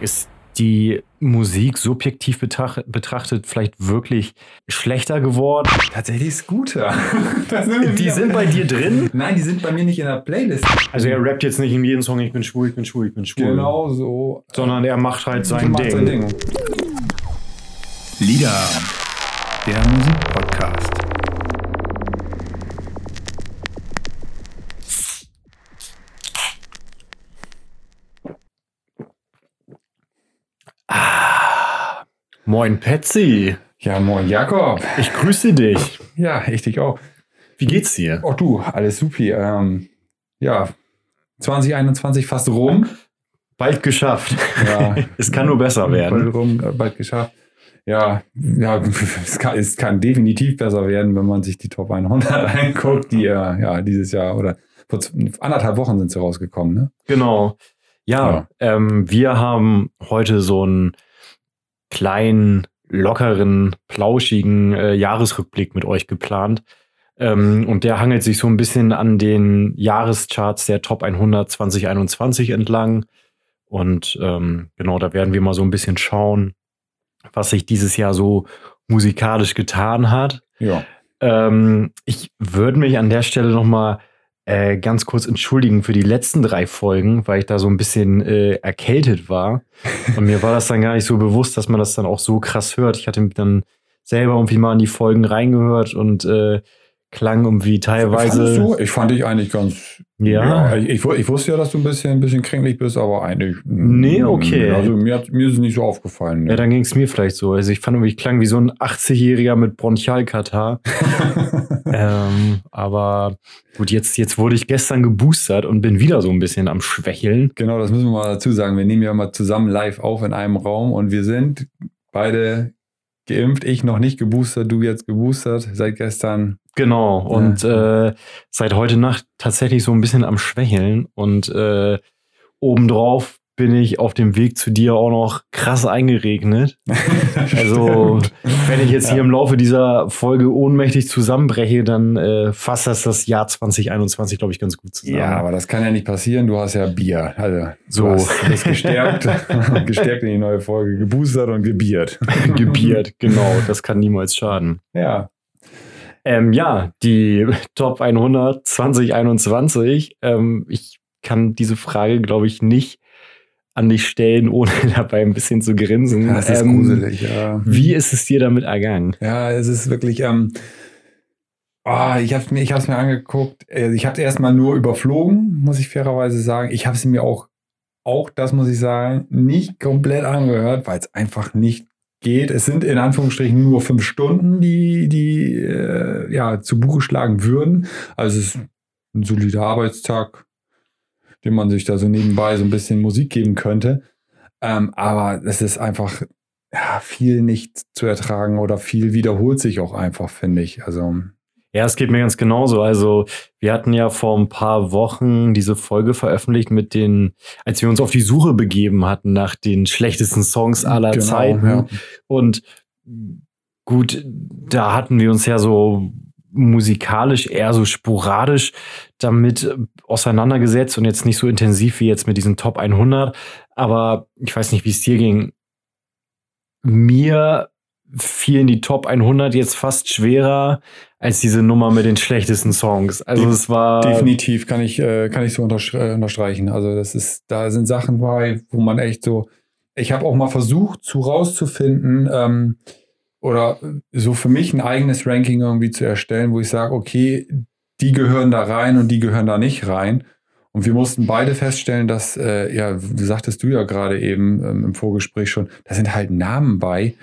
Ist die Musik subjektiv betrachtet vielleicht wirklich schlechter geworden? Tatsächlich ist guter. die sind bei dir drin? Nein, die sind bei mir nicht in der Playlist. Also er rappt jetzt nicht in jedem Song, ich bin schwul, ich bin schwul, ich bin schwul. Genau so. Sondern er macht halt sein, macht Ding. sein Ding. Lieder, der Musikpodcast. Moin Patsy. Ja, moin Jakob. Ich grüße dich. Ja, ich dich auch. Wie geht's dir? Oh du, alles supi. Ähm, ja, 2021 fast rum. Bald geschafft. Ja. es kann nur besser werden. Bald rum, äh, bald geschafft. Ja, ja es, kann, es kann definitiv besser werden, wenn man sich die Top 100 anguckt, die äh, ja dieses Jahr oder vor anderthalb Wochen sind sie rausgekommen. Ne? Genau. Ja, ja. Ähm, wir haben heute so ein kleinen, lockeren, plauschigen äh, Jahresrückblick mit euch geplant. Ähm, und der hangelt sich so ein bisschen an den Jahrescharts der Top 100 2021 entlang. Und ähm, genau, da werden wir mal so ein bisschen schauen, was sich dieses Jahr so musikalisch getan hat. Ja. Ähm, ich würde mich an der Stelle noch mal äh, ganz kurz entschuldigen für die letzten drei Folgen, weil ich da so ein bisschen äh, erkältet war. Und mir war das dann gar nicht so bewusst, dass man das dann auch so krass hört. Ich hatte dann selber irgendwie mal in die Folgen reingehört und äh, klang irgendwie teilweise. Du? Ich fand dich eigentlich ganz. Ja. ja ich, ich, wusste ja, dass du ein bisschen, ein bisschen kränklich bist, aber eigentlich. Nee, okay. Also mir, mir ist es nicht so aufgefallen. Ne? Ja, dann ging es mir vielleicht so. Also ich fand irgendwie, ich klang wie so ein 80-Jähriger mit Bronchialkatar. ähm, aber gut, jetzt, jetzt wurde ich gestern geboostert und bin wieder so ein bisschen am Schwächeln. Genau, das müssen wir mal dazu sagen. Wir nehmen ja mal zusammen live auf in einem Raum und wir sind beide geimpft, ich noch nicht geboostert, du jetzt geboostert seit gestern. Genau, und ja. äh, seit heute Nacht tatsächlich so ein bisschen am Schwächeln und äh, obendrauf bin ich auf dem Weg zu dir auch noch krass eingeregnet. also, wenn ich jetzt ja. hier im Laufe dieser Folge ohnmächtig zusammenbreche, dann äh, fasst das das Jahr 2021, glaube ich, ganz gut zusammen. Ja, aber das kann ja nicht passieren. Du hast ja Bier. Also, so. Du bist gestärkt, gestärkt in die neue Folge, geboostert und gebiert. gebiert, genau. Das kann niemals schaden. Ja. Ähm, ja, die Top 100 2021. Ähm, ich kann diese Frage, glaube ich, nicht an dich stellen, ohne dabei ein bisschen zu grinsen. das ist ähm, gruselig, ja. Wie ist es dir damit ergangen? Ja, es ist wirklich, ähm, oh, ich habe es mir, mir angeguckt. Äh, ich habe es erstmal nur überflogen, muss ich fairerweise sagen. Ich habe es mir auch, auch das muss ich sagen, nicht komplett angehört, weil es einfach nicht geht. Es sind in Anführungsstrichen nur fünf Stunden, die, die äh, ja, zu Buche schlagen würden. Also es ist ein solider Arbeitstag dem man sich da so nebenbei so ein bisschen Musik geben könnte. Ähm, aber es ist einfach ja, viel nicht zu ertragen oder viel wiederholt sich auch einfach, finde ich. Also. Ja, es geht mir ganz genauso. Also, wir hatten ja vor ein paar Wochen diese Folge veröffentlicht mit den, als wir uns auf die Suche begeben hatten nach den schlechtesten Songs aller genau, Zeiten. Ja. Und gut, da hatten wir uns ja so musikalisch eher so sporadisch damit äh, auseinandergesetzt und jetzt nicht so intensiv wie jetzt mit diesen Top 100. Aber ich weiß nicht, wie es dir ging. Mir fielen die Top 100 jetzt fast schwerer als diese Nummer mit den schlechtesten Songs. Also es war definitiv kann ich äh, kann ich so äh, unterstreichen. Also das ist da sind Sachen bei, wo man echt so. Ich habe auch mal versucht, zu rauszufinden. Ähm, oder so für mich ein eigenes Ranking irgendwie zu erstellen, wo ich sage, okay, die gehören da rein und die gehören da nicht rein. Und wir mussten beide feststellen, dass, äh, ja, sagtest du ja gerade eben ähm, im Vorgespräch schon, da sind halt Namen bei,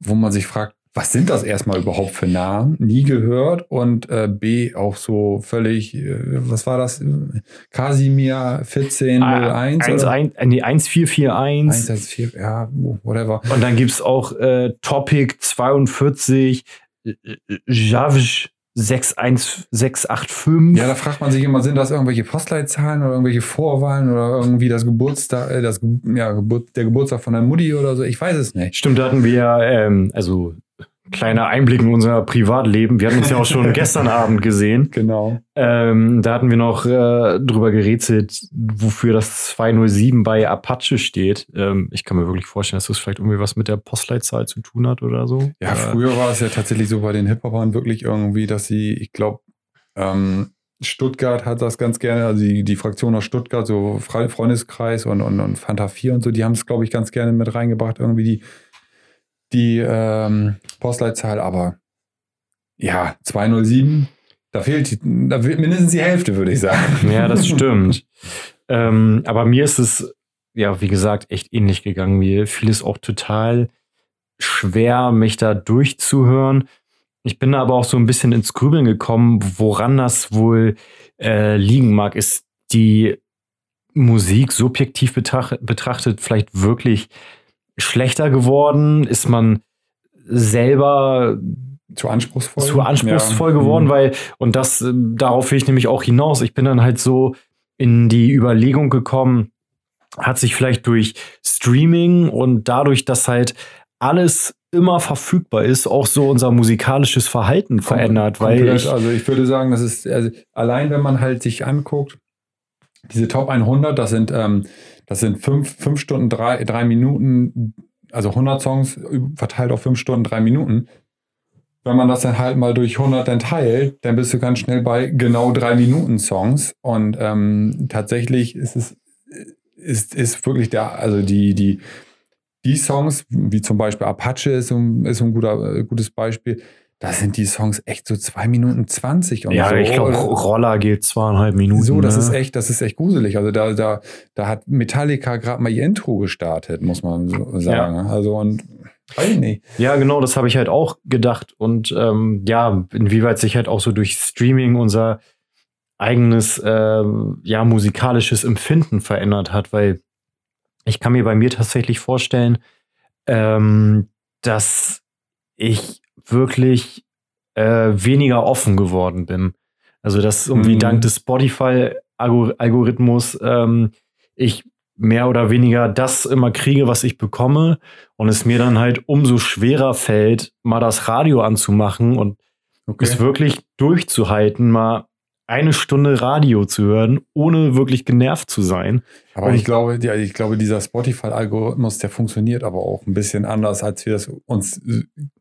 wo man sich fragt, was sind das erstmal überhaupt für Namen? Nie gehört und äh, B auch so völlig, äh, was war das? Casimir 1401? Ah, 1, 1, nee, 1441. 114, ja, whatever. Und dann gibt es auch äh, Topic 42, Javj 61685. Ja, da fragt man sich immer, sind das irgendwelche Postleitzahlen oder irgendwelche Vorwahlen oder irgendwie das Geburtstag, äh, das, ja, Geburt, der Geburtstag von der Mutti oder so? Ich weiß es nicht. Stimmt, da hatten wir, ähm, also kleiner Einblick in unser Privatleben. Wir hatten uns ja auch schon gestern Abend gesehen. Genau. Ähm, da hatten wir noch äh, drüber gerätselt, wofür das 207 bei Apache steht. Ähm, ich kann mir wirklich vorstellen, dass das vielleicht irgendwie was mit der Postleitzahl zu tun hat oder so. Ja, äh, früher war es ja tatsächlich so bei den Hip-Hopern wirklich irgendwie, dass sie, ich glaube, ähm, Stuttgart hat das ganz gerne, also die, die Fraktion aus Stuttgart, so Freundeskreis und, und, und Fanta 4 und so, die haben es, glaube ich, ganz gerne mit reingebracht, irgendwie die, die ähm, Postleitzahl, aber ja, 207, da fehlt, da fehlt mindestens die Hälfte, würde ich sagen. Ja, das stimmt. ähm, aber mir ist es, ja, wie gesagt, echt ähnlich gegangen. Mir fiel es auch total schwer, mich da durchzuhören. Ich bin da aber auch so ein bisschen ins Grübeln gekommen, woran das wohl äh, liegen mag. Ist die Musik subjektiv betracht, betrachtet vielleicht wirklich schlechter geworden? Ist man selber zu anspruchsvoll, zu anspruchsvoll ja. geworden, mhm. weil, und das, darauf will ich nämlich auch hinaus. Ich bin dann halt so in die Überlegung gekommen, hat sich vielleicht durch Streaming und dadurch, dass halt alles immer verfügbar ist, auch so unser musikalisches Verhalten verändert. Komplett. Weil ich, also ich würde sagen, das ist, also allein wenn man halt sich anguckt, diese Top 100, das sind, ähm, das sind fünf, fünf Stunden, drei, drei Minuten, also 100 Songs verteilt auf fünf Stunden, drei Minuten. Wenn man das dann halt mal durch 100 dann teilt, dann bist du ganz schnell bei genau drei Minuten Songs. Und ähm, tatsächlich ist es ist, ist wirklich der, also die, die, die Songs, wie zum Beispiel Apache ist ein, ist ein guter, äh, gutes Beispiel, da sind die Songs echt so zwei Minuten zwanzig und ja, so. ich glaube, Roller geht zweieinhalb Minuten. So, das ne? ist echt, das ist echt gruselig. Also da, da, da hat Metallica gerade mal ihr Intro gestartet, muss man so sagen. Ja. Also und weiß ich nicht. Ja, genau, das habe ich halt auch gedacht. Und ähm, ja, inwieweit sich halt auch so durch Streaming unser eigenes, äh, ja, musikalisches Empfinden verändert hat, weil ich kann mir bei mir tatsächlich vorstellen, ähm, dass ich wirklich äh, weniger offen geworden bin. Also dass irgendwie mhm. dank des Spotify-Algorithmus ähm, ich mehr oder weniger das immer kriege, was ich bekomme und es mir dann halt umso schwerer fällt, mal das Radio anzumachen und okay. es wirklich durchzuhalten, mal eine Stunde Radio zu hören, ohne wirklich genervt zu sein. Aber und ich glaube, ja, ich glaube, dieser Spotify-Algorithmus, der funktioniert aber auch ein bisschen anders, als wir es uns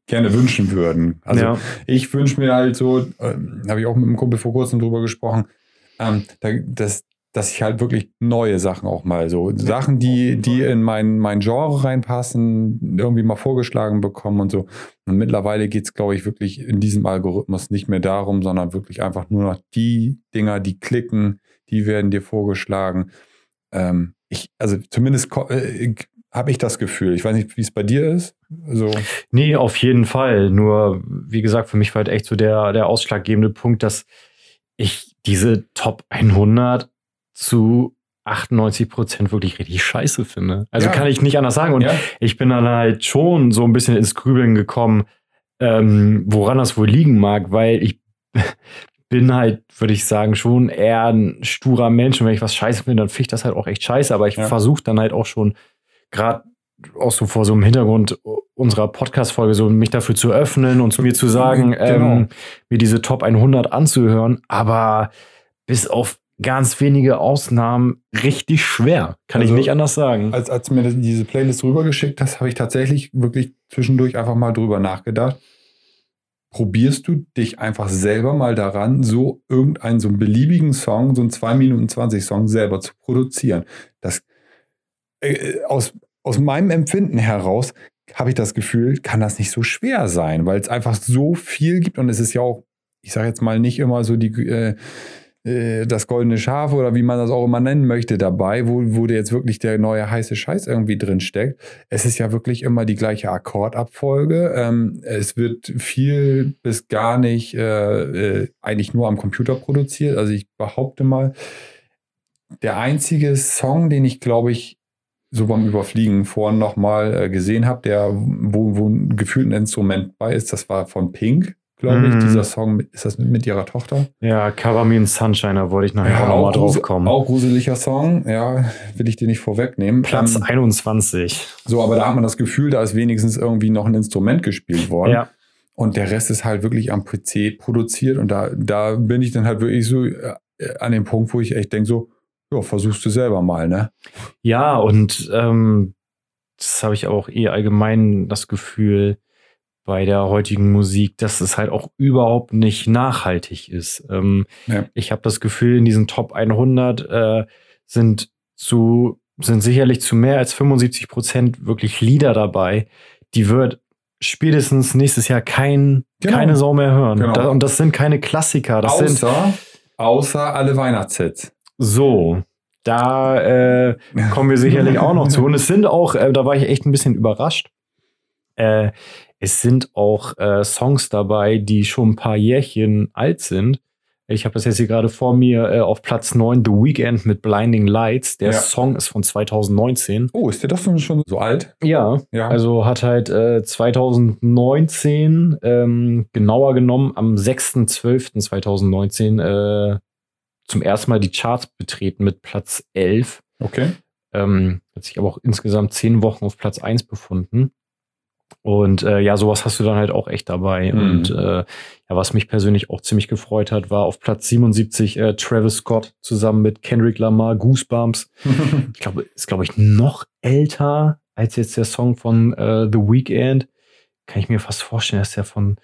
gerne wünschen würden. Also ja. ich wünsche mir halt so, äh, habe ich auch mit einem Kumpel vor kurzem drüber gesprochen, ähm, da, das, dass ich halt wirklich neue Sachen auch mal so, Sachen, die, die in mein, mein Genre reinpassen, irgendwie mal vorgeschlagen bekommen und so. Und mittlerweile geht es, glaube ich, wirklich in diesem Algorithmus nicht mehr darum, sondern wirklich einfach nur noch die Dinger, die klicken, die werden dir vorgeschlagen. Ähm, ich, also zumindest äh, habe ich das Gefühl. Ich weiß nicht, wie es bei dir ist. So. Nee, auf jeden Fall. Nur, wie gesagt, für mich war halt echt so der, der ausschlaggebende Punkt, dass ich diese Top 100 zu 98 Prozent wirklich richtig scheiße finde. Also ja. kann ich nicht anders sagen. Und ja. ich bin dann halt schon so ein bisschen ins Grübeln gekommen, ähm, woran das wohl liegen mag, weil ich bin halt, würde ich sagen, schon eher ein sturer Mensch. Und wenn ich was scheiße finde, dann finde ich das halt auch echt scheiße. Aber ich ja. versuche dann halt auch schon, gerade auch so vor so einem Hintergrund unserer Podcast-Folge, so mich dafür zu öffnen und zu mir zu sagen, genau. ähm, mir diese Top 100 anzuhören. Aber bis auf ganz wenige Ausnahmen richtig schwer. Kann also, ich nicht anders sagen. Als, als du mir diese Playlist rübergeschickt hast, habe ich tatsächlich wirklich zwischendurch einfach mal drüber nachgedacht. Probierst du dich einfach selber mal daran, so irgendeinen so einen beliebigen Song, so einen 2 Minuten 20 Song selber zu produzieren? Das äh, aus, aus meinem Empfinden heraus habe ich das Gefühl, kann das nicht so schwer sein, weil es einfach so viel gibt und es ist ja auch, ich sage jetzt mal nicht immer so die äh, äh, das goldene Schaf oder wie man das auch immer nennen möchte dabei, wo, wo der jetzt wirklich der neue heiße Scheiß irgendwie drin steckt. Es ist ja wirklich immer die gleiche Akkordabfolge. Ähm, es wird viel bis gar nicht äh, äh, eigentlich nur am Computer produziert. Also ich behaupte mal, der einzige Song, den ich glaube ich so beim Überfliegen vorhin nochmal äh, gesehen habe, der wo, wo ein gefühlt ein Instrument bei ist, das war von Pink glaube ich. Mm. Dieser Song, ist das mit ihrer Tochter? Ja, Cover Me in Sunshine, da wollte ich nachher ja, auch nochmal drauf kommen. Auch gruseliger Song, ja, will ich dir nicht vorwegnehmen. Platz ähm, 21. So, aber da hat man das Gefühl, da ist wenigstens irgendwie noch ein Instrument gespielt worden. Ja. und der Rest ist halt wirklich am PC produziert und da, da bin ich dann halt wirklich so äh, an dem Punkt, wo ich echt denke so, ja, versuchst du selber mal, ne? Ja, und ähm, das habe ich auch eh allgemein das Gefühl bei der heutigen Musik, dass es halt auch überhaupt nicht nachhaltig ist. Ähm, ja. Ich habe das Gefühl, in diesen Top 100 äh, sind zu sind sicherlich zu mehr als 75 Prozent wirklich Lieder dabei, die wird spätestens nächstes Jahr kein, genau. keine Sau mehr hören. Genau. Und das sind keine Klassiker. Das außer, sind, außer alle Weihnachtshits. So, da äh, kommen wir sicherlich auch noch zu. Und es sind auch, äh, da war ich echt ein bisschen überrascht. Äh, es sind auch äh, Songs dabei, die schon ein paar Jährchen alt sind. Ich habe das jetzt hier gerade vor mir äh, auf Platz 9, The Weekend mit Blinding Lights. Der ja. Song ist von 2019. Oh, ist der doch schon so alt? Ja, ja. also hat halt äh, 2019, ähm, genauer genommen am 6.12.2019 äh, zum ersten Mal die Charts betreten mit Platz 11. Okay. Ähm, hat sich aber auch insgesamt zehn Wochen auf Platz 1 befunden. Und äh, ja, sowas hast du dann halt auch echt dabei. Mhm. Und äh, ja, was mich persönlich auch ziemlich gefreut hat, war auf Platz 77 äh, Travis Scott zusammen mit Kendrick Lamar, Goosebumps. ich glaube, ist, glaube ich, noch älter als jetzt der Song von äh, The Weeknd. Kann ich mir fast vorstellen, dass der von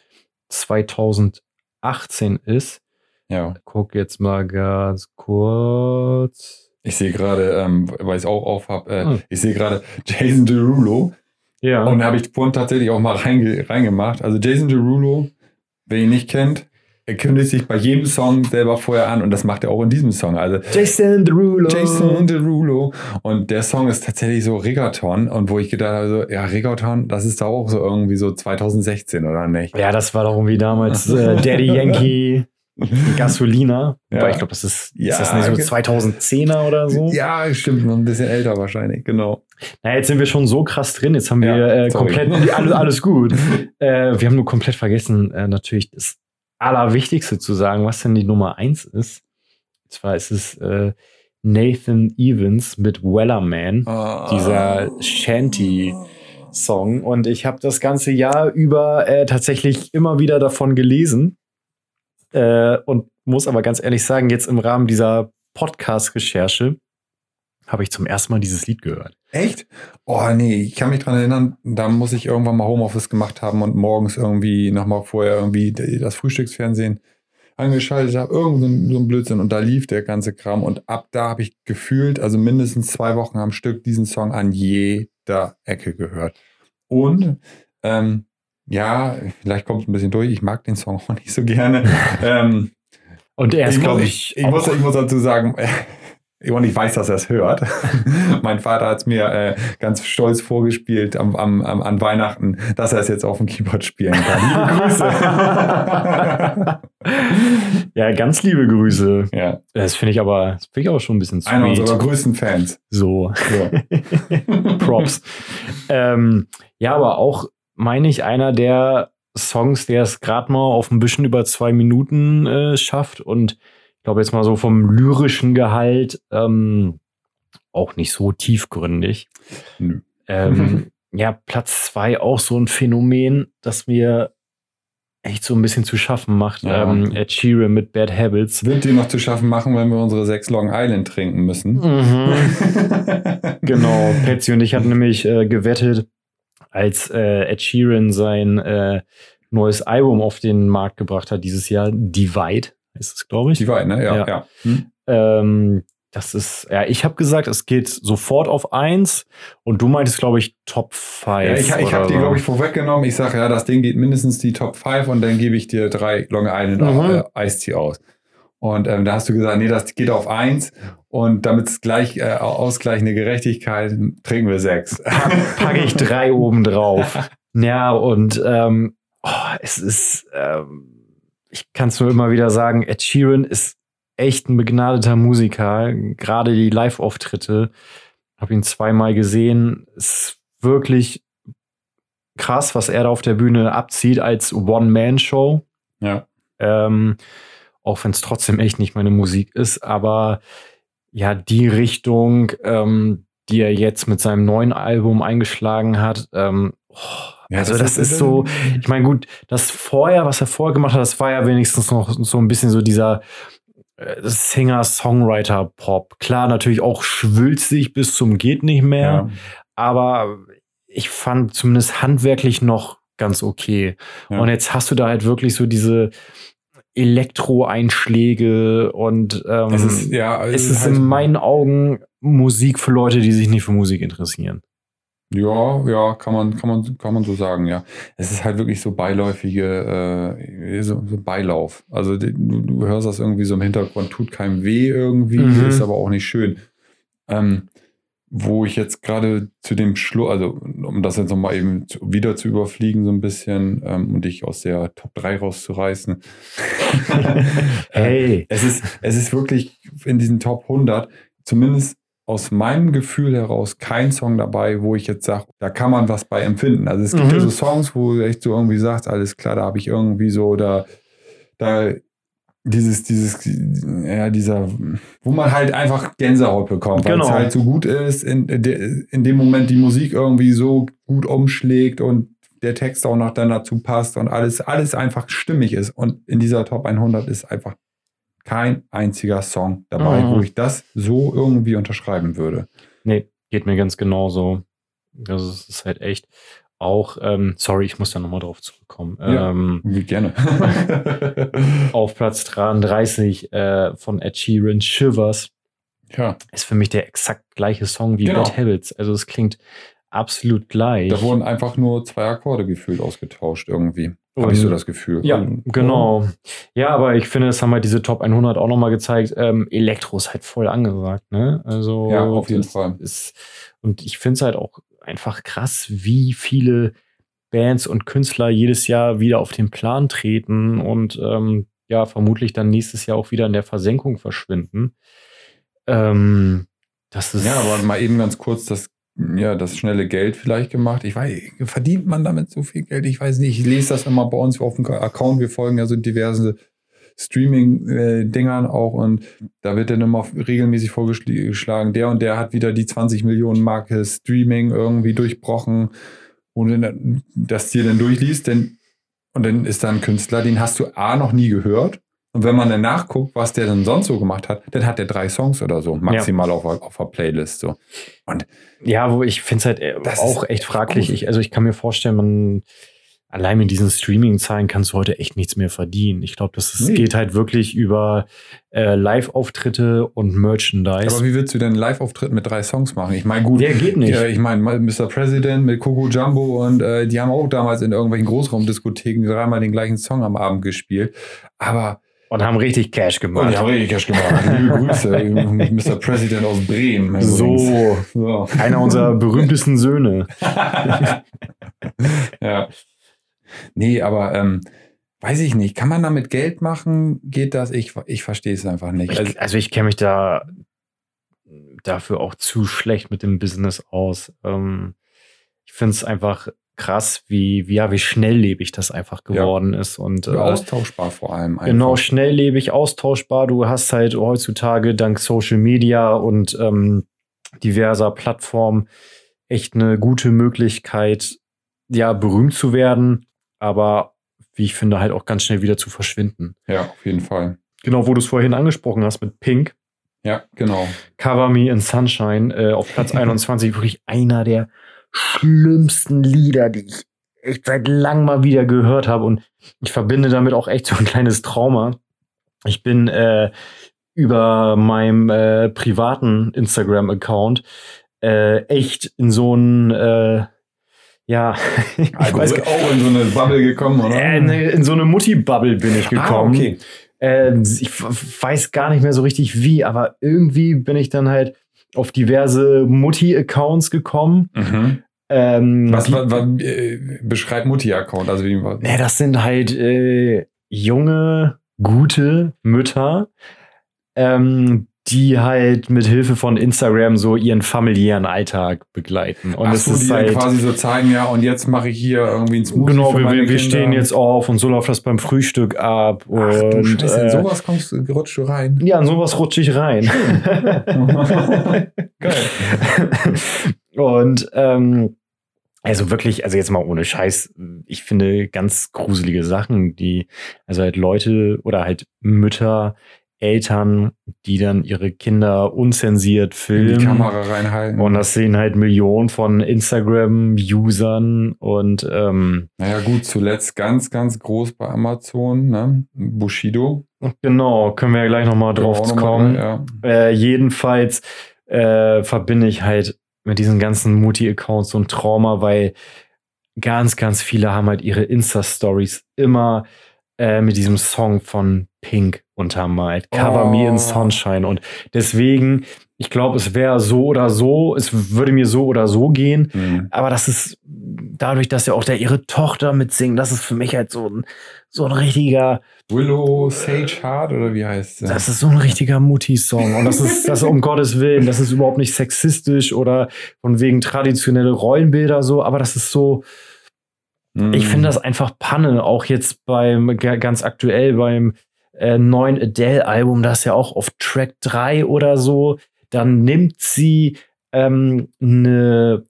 2018 ist. Ja. Guck jetzt mal ganz kurz. Ich sehe gerade, ähm, weil ich es auch auf habe, äh, hm. ich sehe gerade Jason Derulo ja. Und da habe ich vorhin tatsächlich auch mal reinge reingemacht. Also Jason Derulo, wer ihn nicht kennt, er kündigt sich bei jedem Song selber vorher an und das macht er auch in diesem Song. Also Jason Derulo. Jason Derulo. Und der Song ist tatsächlich so Reggaeton und wo ich gedacht habe, so, ja, Reggaeton, das ist da auch so irgendwie so 2016 oder nicht? Ja, das war doch irgendwie damals äh, Daddy Yankee. Gasolina. Ja. Weil ich glaube, das ist, ja, ist das nicht so 2010er oder so. Ja, stimmt, noch ein bisschen älter wahrscheinlich, genau. Na, jetzt sind wir schon so krass drin. Jetzt haben ja, wir äh, komplett alles, alles gut. äh, wir haben nur komplett vergessen, äh, natürlich das Allerwichtigste zu sagen, was denn die Nummer eins ist. Und zwar ist es äh, Nathan Evans mit Wellerman, oh. dieser Shanty-Song. Und ich habe das ganze Jahr über äh, tatsächlich immer wieder davon gelesen äh, und muss aber ganz ehrlich sagen, jetzt im Rahmen dieser Podcast-Recherche habe ich zum ersten Mal dieses Lied gehört. Echt? Oh nee, ich kann mich dran erinnern, da muss ich irgendwann mal Homeoffice gemacht haben und morgens irgendwie nochmal vorher irgendwie das Frühstücksfernsehen angeschaltet habe, irgend so ein, so ein Blödsinn und da lief der ganze Kram und ab da habe ich gefühlt, also mindestens zwei Wochen am Stück diesen Song an jeder Ecke gehört. Und ähm, ja, vielleicht kommt es ein bisschen durch. Ich mag den Song auch nicht so gerne. ähm, und er ist, glaube ich. Ich, ich, muss, ich muss dazu sagen, und ich weiß, dass er es hört. mein Vater hat es mir äh, ganz stolz vorgespielt am, am, am, an Weihnachten, dass er es jetzt auf dem Keyboard spielen kann. Liebe Grüße. ja, ganz liebe Grüße. Ja. Das finde ich aber, das finde ich auch schon ein bisschen sweet. Einer unserer größten Fans. So. Ja. Props. ähm, ja, aber auch meine ich, einer der Songs, der es gerade mal auf ein bisschen über zwei Minuten äh, schafft und ich glaube jetzt mal so vom lyrischen Gehalt ähm, auch nicht so tiefgründig. Nö. Ähm, ja, Platz zwei auch so ein Phänomen, das mir echt so ein bisschen zu schaffen macht. Ja. Ähm, Ed Sheeran mit Bad Habits. Wird dir noch zu schaffen machen, wenn wir unsere sechs Long Island trinken müssen. Mhm. genau. Patsy und ich hatten nämlich äh, gewettet, als äh, Ed Sheeran sein äh, neues Album auf den Markt gebracht hat dieses Jahr, Divide, ist es, glaube ich. Divide, ne? Ja, ja. ja. Hm. Ähm, das ist, ja, ich habe gesagt, es geht sofort auf 1 und du meintest, glaube ich, Top 5. Ja, ich, ich habe so. dir, glaube ich, vorweggenommen. Ich sage, ja, das Ding geht mindestens die Top 5 und dann gebe ich dir drei Long Island mhm. äh, Ice-Tea aus. Und ähm, da hast du gesagt, nee, das geht auf 1 und damit es gleich äh, ausgleichende Gerechtigkeit, trinken wir sechs. Packe ich drei oben drauf. Ja, und ähm, oh, es ist, ähm, ich kann es nur immer wieder sagen, Ed Sheeran ist echt ein begnadeter Musiker. Gerade die Live-Auftritte, habe ihn zweimal gesehen, ist wirklich krass, was er da auf der Bühne abzieht als One-Man-Show. Ja. Ähm, auch wenn es trotzdem echt nicht meine Musik ist, aber ja, die Richtung, ähm, die er jetzt mit seinem neuen Album eingeschlagen hat, ähm, Oh, ja, also das, das ist, so, ich meine, gut, das vorher, was er vorher gemacht hat, das war ja wenigstens noch so ein bisschen so dieser äh, Singer-Songwriter-Pop. Klar, natürlich auch schwülzig bis zum geht nicht mehr, ja. aber ich fand zumindest handwerklich noch ganz okay. Ja. Und jetzt hast du da halt wirklich so diese Elektro-Einschläge und ähm, es ist, ja, es, es ist, halt in meinen Augen Musik für Leute, die sich nicht für Musik interessieren. Ja, ja, kann man, kann man, kann man so sagen, ja. Es ist halt wirklich so beiläufige, äh, so, so Beilauf. Also du, du, hörst das irgendwie so im Hintergrund, tut keinem weh irgendwie, mhm. ist aber auch nicht schön. Ähm, wo ich jetzt gerade zu dem Schluss, also um das jetzt nochmal eben wieder zu überfliegen, so ein bisschen ähm, und dich aus der Top 3 rauszureißen. hey. es, ist, es ist wirklich in diesen Top 100, zumindest aus meinem Gefühl heraus, kein Song dabei, wo ich jetzt sage, da kann man was bei empfinden. Also es gibt mhm. ja so Songs, wo du echt so irgendwie sagst, alles klar, da habe ich irgendwie so, da, da dieses, dieses, ja, dieser, wo man halt einfach Gänsehaut bekommt, weil genau. es halt so gut ist, in, in dem Moment die Musik irgendwie so gut umschlägt und der Text auch noch dann dazu passt und alles, alles einfach stimmig ist. Und in dieser Top 100 ist einfach kein einziger Song dabei, mhm. wo ich das so irgendwie unterschreiben würde. Nee, geht mir ganz genauso. Also es ist halt echt auch, ähm, sorry, ich muss da nochmal drauf zurückkommen. Ja, ähm, gerne. auf Platz 33 äh, von Ed Sheeran, Shivers. Ja. Ist für mich der exakt gleiche Song wie genau. Bad Habits. Also es klingt absolut gleich. Da wurden einfach nur zwei Akkorde gefühlt ausgetauscht irgendwie. Habe ich so das Gefühl. Ja, und, genau. Ja, aber ich finde, das haben halt diese Top 100 auch nochmal gezeigt. Ähm, Elektro ist halt voll angesagt, ne? Also, ja, auf jeden Fall. Ist, und ich finde es halt auch einfach krass, wie viele Bands und Künstler jedes Jahr wieder auf den Plan treten und ähm, ja, vermutlich dann nächstes Jahr auch wieder in der Versenkung verschwinden. Ähm, das ist ja, aber mal eben ganz kurz das, ja, das schnelle Geld vielleicht gemacht. Ich weiß, verdient man damit so viel Geld? Ich weiß nicht. Ich lese das immer bei uns auf dem Account. Wir folgen ja so diverse Streaming-Dingern auch und da wird dann immer regelmäßig vorgeschlagen, der und der hat wieder die 20 Millionen Marke Streaming irgendwie durchbrochen und das dir dann durchliest, denn und dann ist da ein Künstler, den hast du A noch nie gehört. Und wenn man dann nachguckt, was der denn sonst so gemacht hat, dann hat der drei Songs oder so, maximal ja. auf, auf der Playlist. So. Und ja, wo ich finde es halt äh, auch echt fraglich. Ich, also ich kann mir vorstellen, man allein mit diesen Streaming-Zahlen kannst du heute echt nichts mehr verdienen. Ich glaube, das nee. geht halt wirklich über äh, Live-Auftritte und Merchandise. Aber wie willst du denn Live-Auftritt mit drei Songs machen? Ich meine, gut. Der geht nicht. Ja, ich meine, Mr. President mit Coco Jumbo und äh, die haben auch damals in irgendwelchen Großraumdiskotheken dreimal den gleichen Song am Abend gespielt. Aber und haben richtig Cash gemacht. Und haben richtig Cash gemacht. Liebe Grüße, Mr. President aus Bremen. So, so, einer unserer berühmtesten Söhne. ja. Nee, aber ähm, weiß ich nicht. Kann man damit Geld machen? Geht das? Ich, ich verstehe es einfach nicht. Ich, also, also ich kenne mich da dafür auch zu schlecht mit dem Business aus. Ähm, ich finde es einfach krass, wie, wie, ja, wie schnelllebig das einfach geworden ja. ist. Und, ja, äh, austauschbar vor allem. Einfach. Genau, schnelllebig, austauschbar. Du hast halt heutzutage dank Social Media und ähm, diverser Plattformen echt eine gute Möglichkeit, ja, berühmt zu werden aber wie ich finde, halt auch ganz schnell wieder zu verschwinden. Ja, auf jeden Fall. Genau, wo du es vorhin angesprochen hast mit Pink. Ja, genau. Cover Me in Sunshine äh, auf Platz 21, wirklich einer der schlimmsten Lieder, die ich echt seit langem mal wieder gehört habe. Und ich verbinde damit auch echt so ein kleines Trauma. Ich bin äh, über meinem äh, privaten Instagram-Account äh, echt in so ein äh, ja, ich also weiß auch in so eine Bubble gekommen, oder? Äh, in, in so eine Mutti-Bubble bin ich ah, gekommen. Ah, okay. Äh, ich weiß gar nicht mehr so richtig wie, aber irgendwie bin ich dann halt auf diverse Mutti-Accounts gekommen. Mhm. Ähm, was, was, was äh, beschreibt Mutti-Account? Also wie was? Nee, das sind halt äh, junge, gute Mütter, ähm, die halt mit Hilfe von Instagram so ihren familiären Alltag begleiten. Und Ach so, ist die halt quasi so zeigen, ja, und jetzt mache ich hier irgendwie ein Smoothie Genau, wir, wir stehen jetzt auf und so läuft das beim Frühstück ab. Ach, und, du Scheiße, in äh, sowas kommst rutschst du rein. Ja, in sowas rutsche ich rein. Geil. und ähm, Also wirklich, also jetzt mal ohne Scheiß, ich finde ganz gruselige Sachen, die, also halt Leute oder halt Mütter, Eltern, die dann ihre Kinder unzensiert filmen. Die Kamera reinhalten. Und das sehen halt Millionen von Instagram-Usern und ähm, Naja, gut, zuletzt ganz, ganz groß bei Amazon, ne? Bushido. genau, können wir ja gleich nochmal drauf noch mal, kommen. Ja. Äh, jedenfalls äh, verbinde ich halt mit diesen ganzen Mutti-Accounts so ein Trauma, weil ganz, ganz viele haben halt ihre Insta-Stories immer äh, mit diesem Song von Pink untermalt. Cover Me Oh. in Sunshine. Und deswegen, ich glaube, es wäre so oder so, es würde mir so oder so gehen. Hm. Aber das ist dadurch, dass ja auch da ihre Tochter mitsingt, das ist für mich halt so ein, so ein richtiger, Willow Sage Heart oder wie heißt sie? das ist so ein richtiger Mutti-Song. Und das ist, das um Gottes Willen, das ist überhaupt nicht sexistisch oder von wegen traditionelle Rollenbilder so, aber das ist so, Ich finde das einfach Panne, auch jetzt beim, ga- ganz aktuell beim äh, neuen Adele-Album, das ist ja auch auf Track 3 oder so, dann nimmt sie ähm, eine,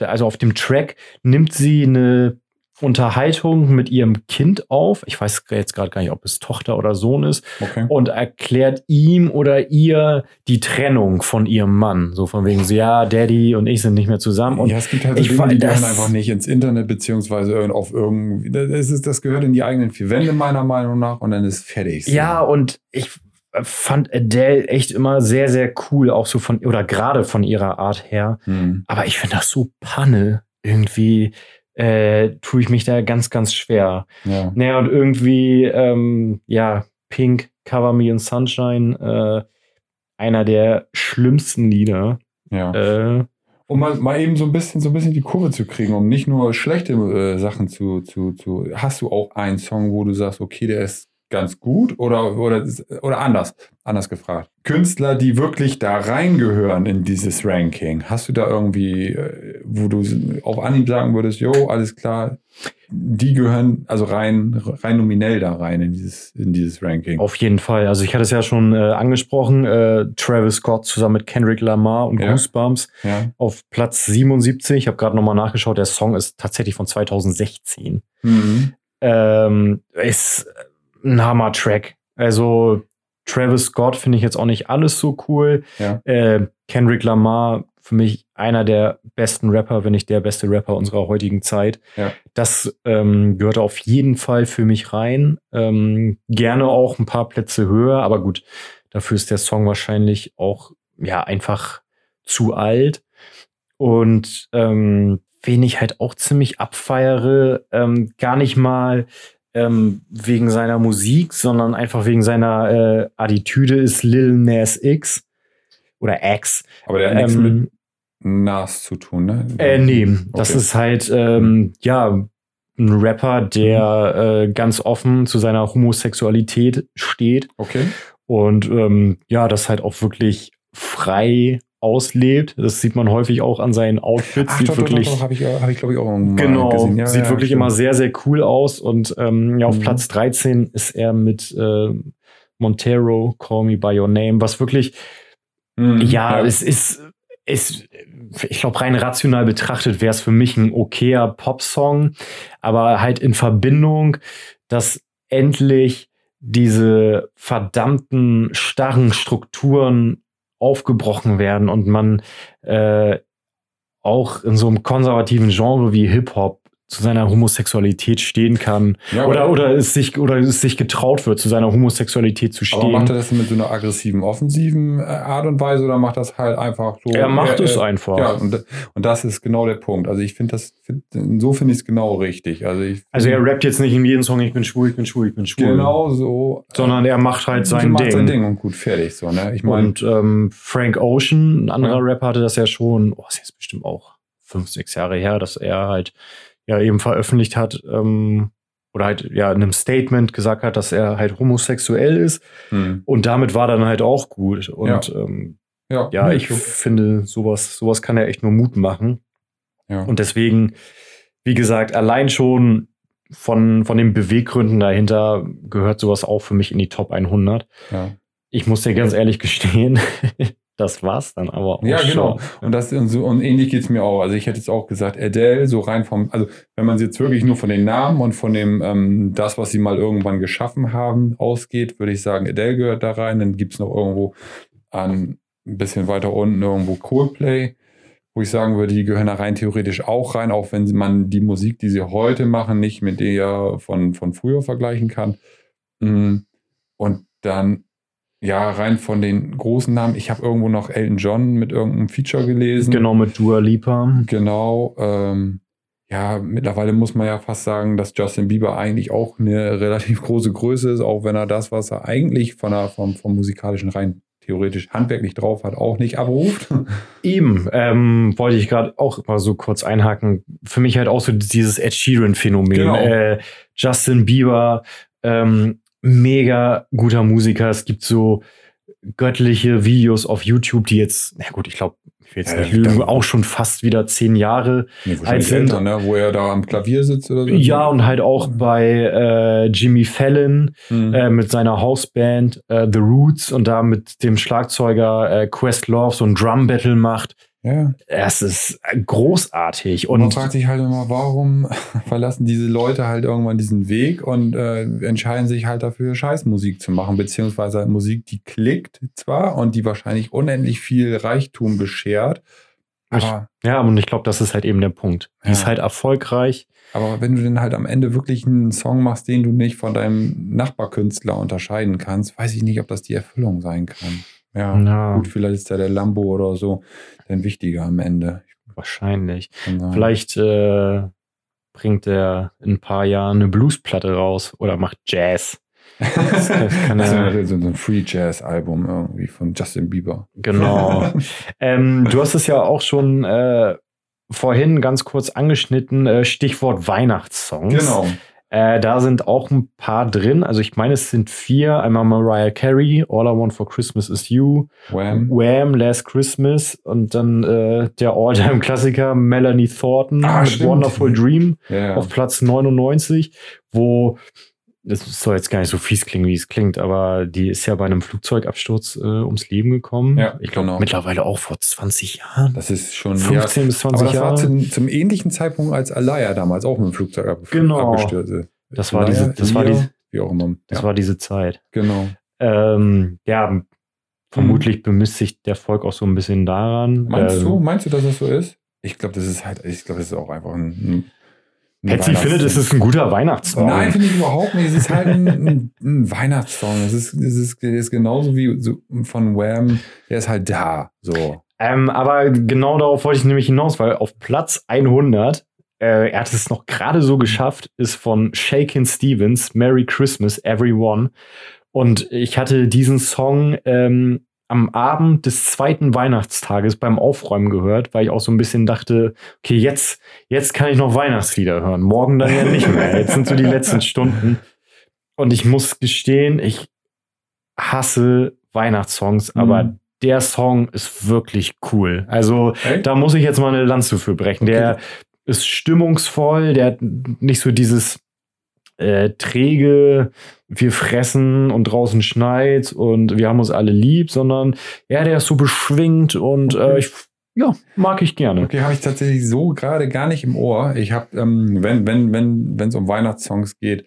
also auf dem Track nimmt sie eine Unterhaltung mit ihrem Kind auf. Ich weiß jetzt gerade gar nicht, ob es Tochter oder Sohn ist Okay. und erklärt ihm oder ihr die Trennung von ihrem Mann. So von wegen so, ja, Daddy und ich sind nicht mehr zusammen. Und ja, es gibt halt so ich Dinge, fand die gehören einfach nicht ins Internet, beziehungsweise auf irgendwie. Das, ist, das gehört in die eigenen vier Wände, meiner Meinung nach, und dann ist fertig. so. Ja, und ich fand Adele echt immer sehr, sehr cool, auch so von, oder gerade von ihrer Art her. Hm. Aber ich finde das so Panne. Irgendwie äh, tue ich mich da ganz, ganz schwer. Ja. Naja, und irgendwie, ähm, ja, Pink, Cover Me in Sunshine, äh, einer der schlimmsten Lieder. ja. Äh, Um mal, mal eben so ein bisschen so ein bisschen die Kurve zu kriegen, um nicht nur schlechte äh, Sachen zu, zu, zu. Hast du auch einen Song, wo du sagst, okay, der ist ganz gut oder, oder, oder anders, anders gefragt. Künstler, die wirklich da reingehören in dieses Ranking, hast du da irgendwie, äh, wo du auf Anhieb sagen würdest, jo, alles klar, die gehören also rein, rein nominell da rein in dieses, in dieses Ranking. Auf jeden Fall. Also ich hatte es ja schon äh, angesprochen, äh, Travis Scott zusammen mit Kendrick Lamar und Ja. Goosebumps Ja. auf Platz 77. Ich habe gerade nochmal nachgeschaut, der Song ist tatsächlich von 2016. Mhm. Ähm, ist ein Hammer-Track. Also Travis Scott finde ich jetzt auch nicht alles so cool. Ja. Äh, Kendrick Lamar für mich einer der besten Rapper, wenn nicht der beste Rapper unserer heutigen Zeit. Ja. Das ähm, gehört auf jeden Fall für mich rein. Ähm, gerne auch ein paar Plätze höher, aber gut, dafür ist der Song wahrscheinlich auch ja einfach zu alt. Und ähm, wen ich halt auch ziemlich abfeiere, ähm, gar nicht mal ähm, wegen seiner Musik, sondern einfach wegen seiner äh, Attitüde ist Lil Nas X oder X. Aber der hat nichts Ähm, mit Nas zu tun, ne? Äh, nee, das Okay. ist halt, ähm, ja, ein Rapper, der äh, ganz offen zu seiner Homosexualität steht Okay. und ähm, ja, das halt auch wirklich frei auslebt. Das sieht man häufig auch an seinen Outfits. Ach, sieht doch, wirklich, habe ich, hab ich glaube ich auch mal genau, gesehen. Ja, sieht ja, wirklich stimmt. immer sehr, sehr cool aus. Und ähm, ja, auf Mhm. Platz 13 ist er mit äh, Montero, Call Me By Your Name, was wirklich Mhm, ja, es ist, ist ich glaube, rein rational betrachtet wäre es für mich ein okayer Popsong, aber halt in Verbindung, dass endlich diese verdammten starren Strukturen aufgebrochen werden und man äh, auch in so einem konservativen Genre wie Hip-Hop zu seiner Homosexualität stehen kann Ja, oder aber- oder es sich oder es sich getraut wird zu seiner Homosexualität zu Aber stehen. macht er das mit so einer aggressiven, offensiven äh, Art und Weise oder macht das halt einfach so? er macht äh, es äh, einfach. Ja, und, und das ist genau der Punkt. Also ich finde das, find, so finde ich es genau richtig. Also, ich Also er rappt jetzt nicht in jedem Song, ich bin schwul, ich bin schwul, ich bin schwul. Genau so. Sondern er macht halt sein macht Ding. sein Ding und gut, fertig so, ne? Ich meine, Und ähm, Frank Ocean, ein anderer Ja. Rapper, hatte das ja schon, oh, ist jetzt bestimmt auch fünf, sechs Jahre her, dass er halt ja eben veröffentlicht hat, ähm, oder halt ja in einem Statement gesagt hat, dass er halt homosexuell ist. hm, Und damit war dann halt auch gut. Und Ja. ähm, ja, ja, ich finde, sowas, sowas kann ja echt nur Mut machen. ja. Und deswegen, wie gesagt, allein schon von, von den Beweggründen dahinter gehört sowas auch für mich in die Top 100. ja. Ich muss dir ganz ehrlich gestehen, das war's dann aber auch Ja, genau. schon. Und, das, und, so, und ähnlich geht's mir auch. Also ich hätte jetzt auch gesagt, Adele, so rein vom, also wenn man jetzt wirklich nur von den Namen und von dem, ähm, das, was sie mal irgendwann geschaffen haben, ausgeht, würde ich sagen, Adele gehört da rein. Dann gibt's noch irgendwo an ein bisschen weiter unten irgendwo Coldplay, wo ich sagen würde, die gehören da rein theoretisch auch rein, auch wenn man die Musik, die sie heute machen, nicht mit der von, von früher vergleichen kann. Mm, Und dann, ja, rein von den großen Namen, ich habe irgendwo noch Elton John mit irgendeinem Feature gelesen. Genau, mit Dua Lipa. Genau. Ähm, ja, mittlerweile muss man ja fast sagen, dass Justin Bieber eigentlich auch eine relativ große Größe ist, auch wenn er das, was er eigentlich von der, vom, vom musikalischen rein theoretisch handwerklich drauf hat, auch nicht abruft. Eben, ähm, wollte ich gerade auch mal so kurz einhaken. Für mich halt auch so dieses Ed Sheeran-Phänomen. Genau. Äh, Justin Bieber, ähm, mega guter Musiker. Es gibt so göttliche Videos auf YouTube, die jetzt, na gut, ich glaube, ich will jetzt Ja, nicht lügen, auch schon fast wieder zehn Jahre Nee, alt sind. älter, ne? wo er da am Klavier sitzt oder so. Ja, und halt auch bei äh, Jimmy Fallon Mhm. äh, mit seiner Hausband äh, The Roots und da mit dem Schlagzeuger äh, Questlove so ein Drum Battle macht. Ja. Es ist großartig Und man fragt sich halt immer, warum verlassen diese Leute halt irgendwann diesen Weg und äh, entscheiden sich halt dafür, Scheißmusik zu machen, beziehungsweise Musik, die klickt zwar und die wahrscheinlich unendlich viel Reichtum beschert, aber, ja, und ich glaube, das ist halt eben der Punkt. Die Ja. ist halt erfolgreich. aber wenn du dann halt am Ende wirklich einen Song machst, den du nicht von deinem Nachbarkünstler unterscheiden kannst, weiß ich nicht, ob das die Erfüllung sein kann. Ja, Ja. gut, vielleicht ist da der Lambo oder so dann wichtiger am Ende. Wahrscheinlich. Kann. Vielleicht äh, bringt er in ein paar Jahren eine Bluesplatte raus oder macht Jazz. Das kann, kann Also er, so ein Free Jazz Album irgendwie von Justin Bieber. genau. ähm, du hast es ja auch schon äh, vorhin ganz kurz angeschnitten, äh, Stichwort Weihnachtssongs. Genau. Äh, da sind auch ein paar drin. Also ich meine, es sind vier. Einmal Mariah Carey, All I Want for Christmas is You, Wham. Wham, Last Christmas und dann äh, der All-Time-Klassiker Melanie Thornton Ah, mit stimmt. Wonderful Dream Ja. auf Platz 99, wo das soll jetzt gar nicht so fies klingen, wie es klingt, aber die ist ja bei einem Flugzeugabsturz äh, ums Leben gekommen. Ja, ich glaube genau. mittlerweile auch vor 20 Jahren. Das ist schon 15 bis ja, 20 aber das Jahre. war zum, zum ähnlichen Zeitpunkt als Alaya damals auch mit dem Flugzeug ab, Genau. abgestürzt ist. Das war Alaya, diese- das war diese- wie auch immer. das ja, war diese Zeit. genau. Ähm, ja, vermutlich bemisst sich der Volk auch so ein bisschen daran. Meinst ähm, du, meinst du, dass das so ist? Ich glaube, das ist halt, ich glaube, das ist auch einfach ein. ein ein Patsy findet, es ist ein guter Weihnachtssong. Nein, finde ich überhaupt nicht. Es ist halt ein, ein, ein Weihnachtssong. Es ist, es ist, es ist genauso wie so von Wham. Der ist halt da. So. Ähm, aber genau darauf wollte ich nämlich hinaus, weil auf Platz 100, äh, er hat es noch gerade so geschafft, ist von Shakin' Stevens, Merry Christmas, Everyone. Und ich hatte diesen Song ähm, am Abend des zweiten Weihnachtstages beim Aufräumen gehört, weil ich auch so ein bisschen dachte, okay, jetzt, jetzt kann ich noch Weihnachtslieder hören. Morgen dann ja nicht mehr. Jetzt sind so die letzten Stunden. Und ich muss gestehen, ich hasse Weihnachtssongs, aber Mhm. der Song ist wirklich cool. Also Echt? da muss ich jetzt mal eine Lanze für brechen. Der ist stimmungsvoll, der hat nicht so dieses äh, träge, wir fressen und draußen schneit und wir haben uns alle lieb, sondern ja, der ist so beschwingt und äh, ich, ja, mag ich gerne. Okay, habe ich tatsächlich so gerade gar nicht im Ohr. Ich habe, ähm, wenn wenn wenn wenn es um Weihnachtssongs geht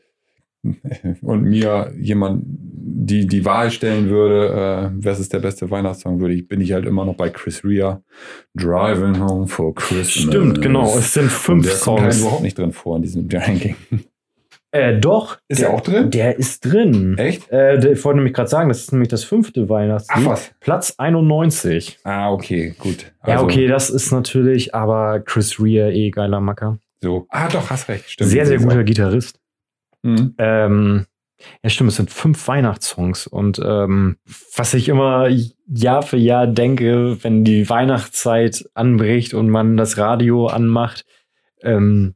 und mir jemand die die Wahl stellen würde, äh, was ist der beste Weihnachtssong, würde ich bin ich halt immer noch bei Chris Rea, Driving Home for Christmas. Stimmt, genau. Es sind Und fünf der kommt halt Songs. überhaupt nicht drin vor in diesem Ranking. Äh, doch. Ist der, er auch drin? Der ist drin. Echt? Äh, der- ich wollte nämlich gerade sagen, das ist nämlich das fünfte Weihnachtslied. Ach was. Platz 91. Ah, okay, gut. ja, Also, okay, das ist natürlich, aber Chris Rea, eh geiler Macker. So. Ah, doch, hast recht. Stimmt. sehr, sehr guter Gitarrist. Mhm. Ähm, ja, stimmt, es sind fünf Weihnachtssongs. Und ähm, was ich immer Jahr für Jahr denke, wenn die Weihnachtszeit anbricht und man das Radio anmacht, ähm,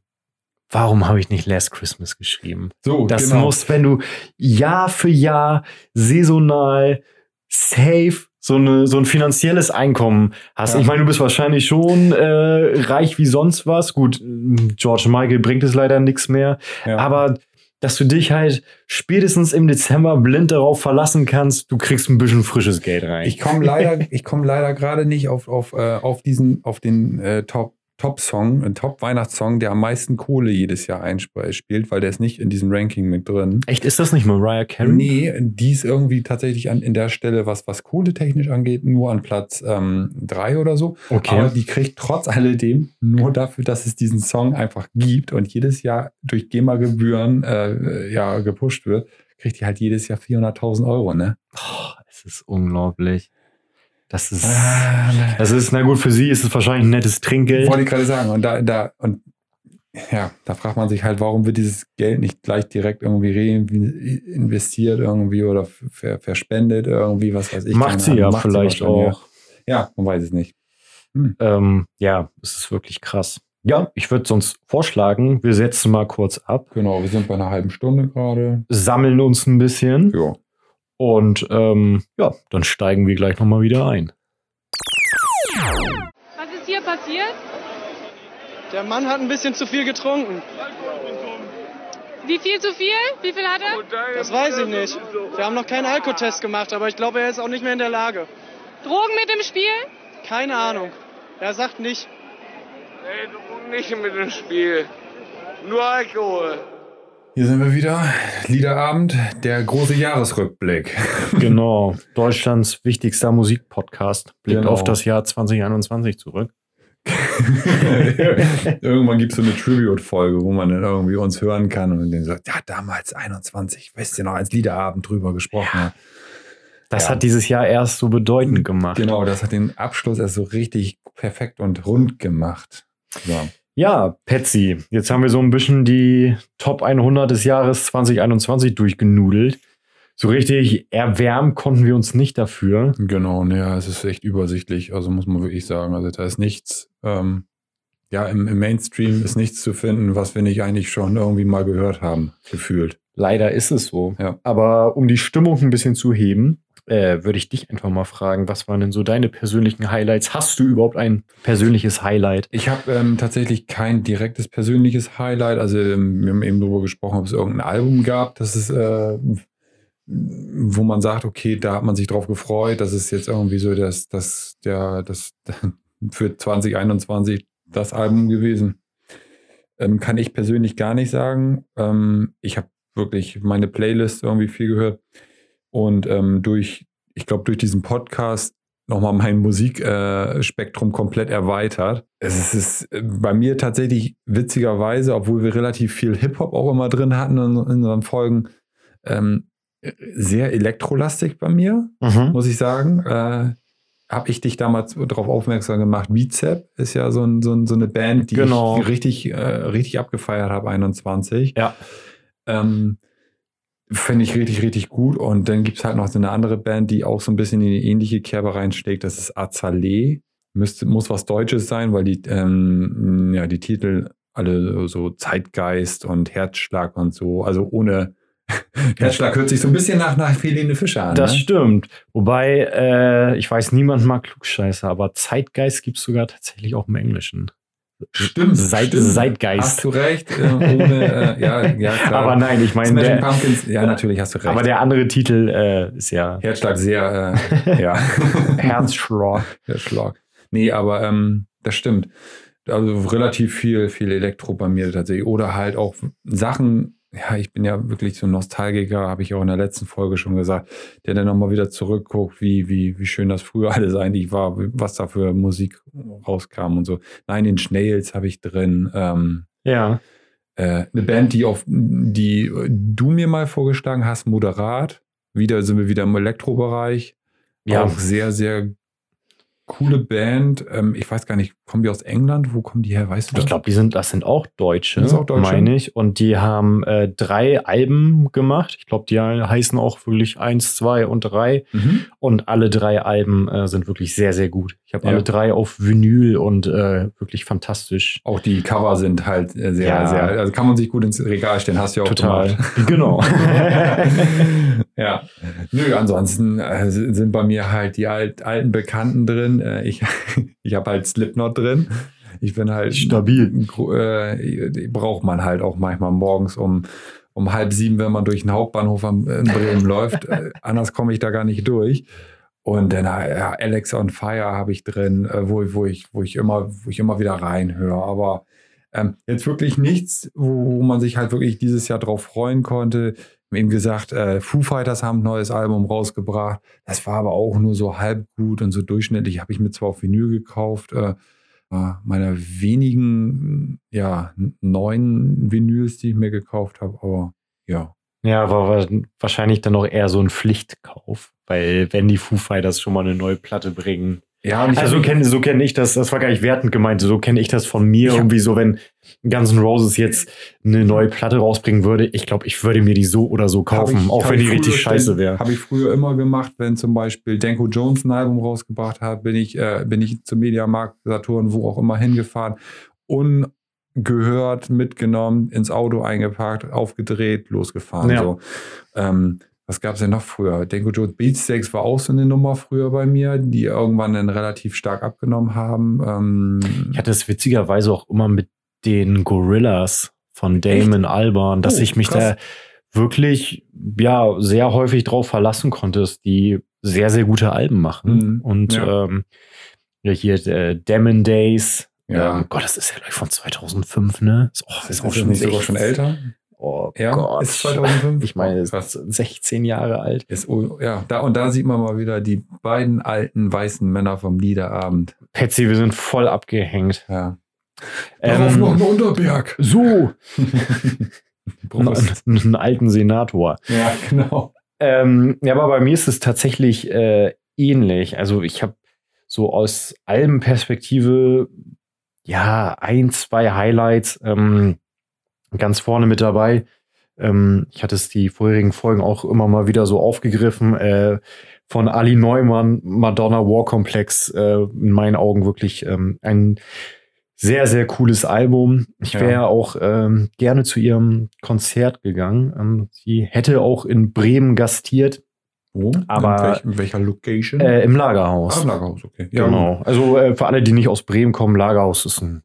warum habe ich nicht Last Christmas geschrieben? So, Das genau. muss, wenn du Jahr für Jahr saisonal safe so, eine, so ein finanzielles Einkommen hast. Ja. Ich meine, du bist wahrscheinlich schon äh, reich wie sonst was. Gut, George Michael bringt es leider nichts mehr. Ja. Aber dass du dich halt spätestens im Dezember blind darauf verlassen kannst, du kriegst ein bisschen frisches Geld rein. Ich komme leider, ich komme leider gerade nicht auf, auf, äh, auf diesen, auf den äh, Top Top-Song, ein Top-Weihnachtssong, der am meisten Kohle jedes Jahr einspielt, weil der ist nicht in diesem Ranking mit drin. Echt, ist das nicht Mariah Carey? Nee, die ist irgendwie tatsächlich an, in der Stelle, was, was kohletechnisch angeht, nur an Platz 3 ähm, oder so. Okay. Aber die kriegt trotz alledem nur dafür, dass es diesen Song einfach gibt und jedes Jahr durch GEMA-Gebühren äh, ja, gepusht wird, kriegt die halt jedes Jahr 400.000 Euro, ne? Oh, es ist unglaublich. Das ist, ah, das ist, na gut, für sie ist es wahrscheinlich ein nettes Trinkgeld. Wollte ich gerade sagen. Und da, da, und ja, da fragt man sich halt, warum wird dieses Geld nicht gleich direkt irgendwie reinvestiert irgendwie oder ver verspendet irgendwie, was weiß ich. Macht sie ja Macht vielleicht sie auch. Ja, man weiß es nicht. Hm. Ähm, ja, es ist wirklich krass. Ja, ich würde sonst vorschlagen, wir setzen mal kurz ab. Genau, wir sind bei einer halben Stunde gerade. Sammeln uns ein bisschen. Ja. Und ähm, ja, dann steigen wir gleich nochmal wieder ein. Was ist hier passiert? Der Mann hat ein bisschen zu viel getrunken. Wie viel zu viel? Wie viel hat er? Das weiß ich nicht. Wir haben noch keinen Alkotest gemacht, aber ich glaube, er ist auch nicht mehr in der Lage. Drogen mit im Spiel? Keine Ahnung. Er sagt nicht. Nee, Drogen nicht mit im Spiel. Nur Alkohol. Hier sind wir wieder. Liederabend, der große Jahresrückblick. Genau. Deutschlands wichtigster Musikpodcast blickt genau. auf das Jahr 2021 zurück. Irgendwann gibt es so eine Tribute-Folge, wo man dann irgendwie uns hören kann und dann sagt, ja, damals 21, weißt du noch, als Liederabend drüber gesprochen ja. Das ja. hat dieses Jahr erst so bedeutend gemacht. Genau, das hat den Abschluss erst so richtig perfekt und rund gemacht. Ja. Ja, Patsy, jetzt haben wir so ein bisschen die Top 100 des Jahres 2021 durchgenudelt. So richtig erwärmen konnten wir uns nicht dafür. Genau, ja, es ist echt übersichtlich, also muss man wirklich sagen. Also da ist nichts, ähm, ja, im, im Mainstream ist nichts zu finden, was wir nicht eigentlich schon irgendwie mal gehört haben, gefühlt. Leider ist es so. Ja. Aber um die Stimmung ein bisschen zu heben, äh, würde ich dich einfach mal fragen, was waren denn so deine persönlichen Highlights? Hast du überhaupt ein persönliches Highlight? Ich habe ähm, tatsächlich kein direktes persönliches Highlight. Also ähm, wir haben eben darüber gesprochen, ob es irgendein Album gab, das ist, äh, wo man sagt, okay, da hat man sich drauf gefreut. Das ist jetzt irgendwie so das, das, der, das für 2021 das Album gewesen. Ähm, kann ich persönlich gar nicht sagen. Ähm, ich habe wirklich meine Playlist irgendwie viel gehört und ähm, durch, ich glaube, durch diesen Podcast nochmal mein Musikspektrum äh, komplett erweitert. Es ist äh, bei mir tatsächlich witzigerweise, obwohl wir relativ viel Hip-Hop auch immer drin hatten in, in unseren Folgen, ähm, sehr elektrolastig bei mir, mhm. muss ich sagen. Äh, habe ich dich damals darauf aufmerksam gemacht. Bizep ist ja so, ein, so, ein, so eine Band, die genau. ich richtig, äh, richtig abgefeiert habe, 21. Ja. Ähm, Finde ich richtig, richtig gut. Und dann gibt es halt noch so eine andere Band, die auch so ein bisschen in die ähnliche Kerbe reinschlägt. Das ist Azalea. Müsste, muss was Deutsches sein, weil die, ähm, ja, die Titel alle so Zeitgeist und Herzschlag und so, also ohne Herzschlag hört sich so ein bisschen nach, nach Helene Fischer an. Das ne? stimmt. Wobei, äh, ich weiß, niemand mag Klugscheißer, aber Zeitgeist gibt es sogar tatsächlich auch im Englischen. Stimmt, Seit, stimmt. Zeitgeist. Hast du recht. Äh, ohne, äh, ja, ja, klar. Aber nein, ich meine. Der, Pumpkins, ja, natürlich hast du recht. Aber der andere Titel äh, ist ja. Herzschlag sehr, äh, ja. Herzschlag. Herzschlag. Nee, aber ähm, das stimmt. Also relativ viel, viel Elektro bei mir tatsächlich. Oder halt auch Sachen, ja, ich bin ja wirklich so ein Nostalgiker, habe ich auch in der letzten Folge schon gesagt, der dann nochmal wieder zurückguckt, wie, wie, wie schön das früher alles eigentlich war, was da für Musik rauskam und so. Nein, den Snails habe ich drin. Ähm, ja. Äh, eine Band, die auf die du mir mal vorgeschlagen hast, moderat. Wieder sind wir wieder im Elektrobereich. Ja. Auch sehr, sehr coole Band. Ähm, ich weiß gar nicht, kommen die aus England? Wo kommen die her? Weißt du das? Ich glaube, die sind, das sind auch Deutsche, das auch Deutsche? meine ich. Und die haben äh, drei Alben gemacht. Ich glaube, die heißen auch wirklich eins, zwei und drei. Mhm. Und alle drei Alben äh, sind wirklich sehr, sehr gut. Ich habe ja. alle drei auf Vinyl und äh, wirklich fantastisch. Auch die Cover sind halt äh, sehr, ja. sehr, also kann man sich gut ins Regal stellen, hast du ja auch Total. Gemacht. Genau. ja. Nö, ansonsten äh, sind bei mir halt die alt, alten Bekannten drin. Äh, ich ich habe halt Slipknot drin. Ich bin halt stabil. Äh, braucht man halt auch manchmal morgens, um um halb sieben, wenn man durch den Hauptbahnhof in Bremen läuft. Äh, anders komme ich da gar nicht durch. Und dann ja, Alex on Fire habe ich drin, äh, wo, wo, ich, wo, ich immer, wo ich immer wieder reinhöre. Aber ähm, jetzt wirklich nichts, wo, wo, man sich halt wirklich dieses Jahr drauf freuen konnte. Eben gesagt, äh, Foo Fighters haben ein neues Album rausgebracht. Das war aber auch nur so halb gut und so durchschnittlich. Habe ich mir zwar auf Vinyl gekauft. Äh, meiner wenigen, ja, neuen Vinyls, die ich mir gekauft habe, aber ja. Ja, war wahrscheinlich dann auch eher so ein Pflichtkauf, weil wenn die Foo Fighters schon mal eine neue Platte bringen, ja, also so kenne so kenn ich das, das war gar nicht wertend gemeint, so kenne ich das von mir. Irgendwie so, wenn Guns N' Roses jetzt eine neue Platte rausbringen würde, ich glaube, ich würde mir die so oder so kaufen, ich, auch wenn die richtig scheiße wäre. Habe ich früher immer gemacht, wenn zum Beispiel Denko Jones ein Album rausgebracht hat, bin ich, äh, bin ich zum Mediamarkt, Saturn, wo auch immer hingefahren, ungehört mitgenommen, ins Auto eingepackt, aufgedreht, losgefahren. Ja. So. Ähm, was gab es denn noch früher? Denko Jones Beatsteaks war auch so eine Nummer früher bei mir, die irgendwann dann relativ stark abgenommen haben. Ähm ich hatte es witzigerweise auch immer mit den Gorillas von Damon Echt? Albarn, dass oh, ich mich krass. da wirklich ja sehr häufig drauf verlassen konnte, dass die sehr, sehr gute Alben machen. Mhm. Und ja. Ähm, hier äh, Damon Days. Ja. Ähm, Gott, das ist ja gleich von 2005, ne? Oh, das ist, ist auch schon, sogar schon älter. Oh ja, Gott. Ist 2005. Ich meine, ist 16 Jahre alt. Ist, ja, da, und da sieht man mal wieder die beiden alten weißen Männer vom Liederabend. Patsy, wir sind voll abgehängt. Ja. Darauf ähm, noch ein Unterberg. So. einen alten Senator. Ja, genau. Ähm, ja, aber bei mir ist es tatsächlich äh, ähnlich. Also ich habe so aus Albenperspektive ja ein, zwei Highlights. Ähm, ganz vorne mit dabei. Ähm, ich hatte es die vorherigen Folgen auch immer mal wieder so aufgegriffen. Äh, von Ali Neumann, Madonna War Complex, äh, in meinen Augen wirklich ähm, ein sehr, sehr cooles Album. Ich wäre ja. auch ähm, gerne zu ihrem Konzert gegangen. Ähm, sie hätte auch in Bremen gastiert. Wo? Aber in, welch, in welcher Location? Äh, Im Lagerhaus. Ah, im Lagerhaus, okay. Ja, genau. Also äh, für alle, die nicht aus Bremen kommen, Lagerhaus ist ein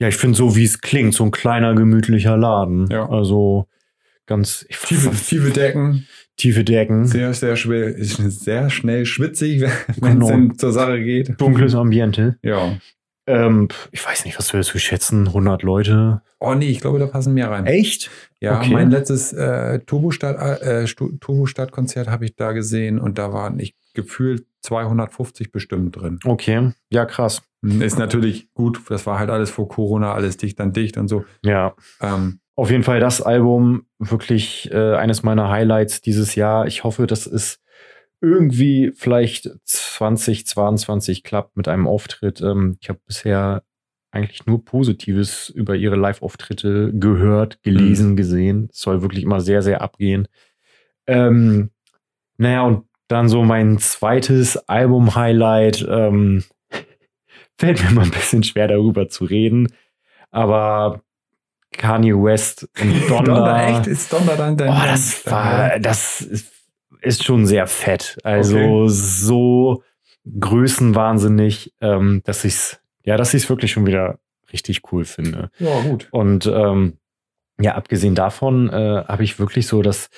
ja, ich finde so, wie es klingt, so ein kleiner, gemütlicher Laden. Ja. Also ganz. Ich, tiefe, tiefe Decken. Tiefe Decken. Sehr, sehr schwer, ist sehr schnell schwitzig, wenn es genau. zur Sache geht. Dunkles Ambiente. Ja. Ähm, ich weiß nicht, was würdest du schätzen? 100 Leute? Oh nee, ich glaube, da passen mehr rein. Echt? Ja, okay. mein letztes äh, Turbostadt, äh, Turbostadt-Konzert habe ich da gesehen und da waren ich gefühlt 250 bestimmt drin. Okay, ja krass. Ist natürlich gut, das war halt alles vor Corona, alles dicht an dicht und so. Ja. Ähm, Auf jeden Fall das Album wirklich äh, eines meiner Highlights dieses Jahr. Ich hoffe, dass es irgendwie vielleicht 2022 klappt mit einem Auftritt. Ähm, ich habe bisher eigentlich nur Positives über ihre Live-Auftritte gehört, gelesen, mhm. gesehen. Es soll wirklich immer sehr, sehr abgehen. Ähm, naja, und dann so mein zweites Album-Highlight. Ähm, fällt mir mal ein bisschen schwer darüber zu reden. Aber Kanye West und Donda. Donda echt? Ist Donda dann dein Oh, das war, das ist, ist schon sehr fett. Also okay. so größenwahnsinnig, ähm, dass ich's, ja, dass ich's wirklich schon wieder richtig cool finde. Ja, gut. Und ähm, ja, abgesehen davon äh, habe ich wirklich so das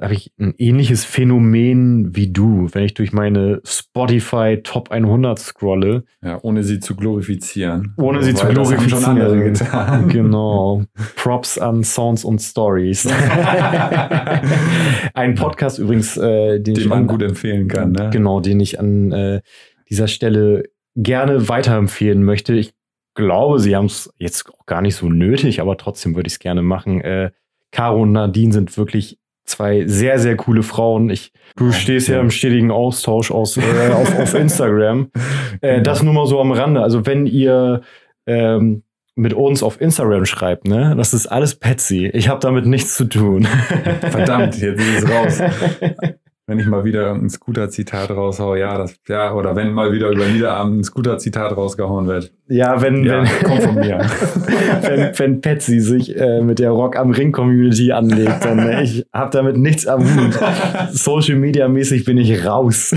habe ich ein ähnliches Phänomen wie du, wenn ich durch meine Spotify Top 100 scrolle. Ja, ohne sie zu glorifizieren. Ohne sie zu glorifizieren. schon andere getan. Genau. Props an Sounds und Stories. Ein Podcast übrigens, äh, den, den man an, gut empfehlen kann. Ne? Genau, den ich an äh, dieser Stelle gerne weiterempfehlen möchte. Ich glaube, sie haben es jetzt auch gar nicht so nötig, aber trotzdem würde ich es gerne machen. Äh, Caro und Nadine sind wirklich zwei sehr, sehr coole Frauen. Ich, du stehst ja im stetigen Austausch aus, äh, auf, auf Instagram. Äh, das nur mal so am Rande. Also wenn ihr ähm, mit uns auf Instagram schreibt, ne, das ist alles Patsy. Ich habe damit nichts zu tun. Verdammt, jetzt ist es raus. wenn ich mal wieder ein Scooter-Zitat raushaue, ja, das, ja, oder wenn mal wieder über Niederabend ein Scooter-Zitat rausgehauen wird. Ja, wenn, ja, wenn, kommt von mir. wenn, wenn Patsy sich äh, mit der Rock am Ring Community anlegt, dann äh, ich hab damit nichts am Hut. Social Media mäßig bin ich raus.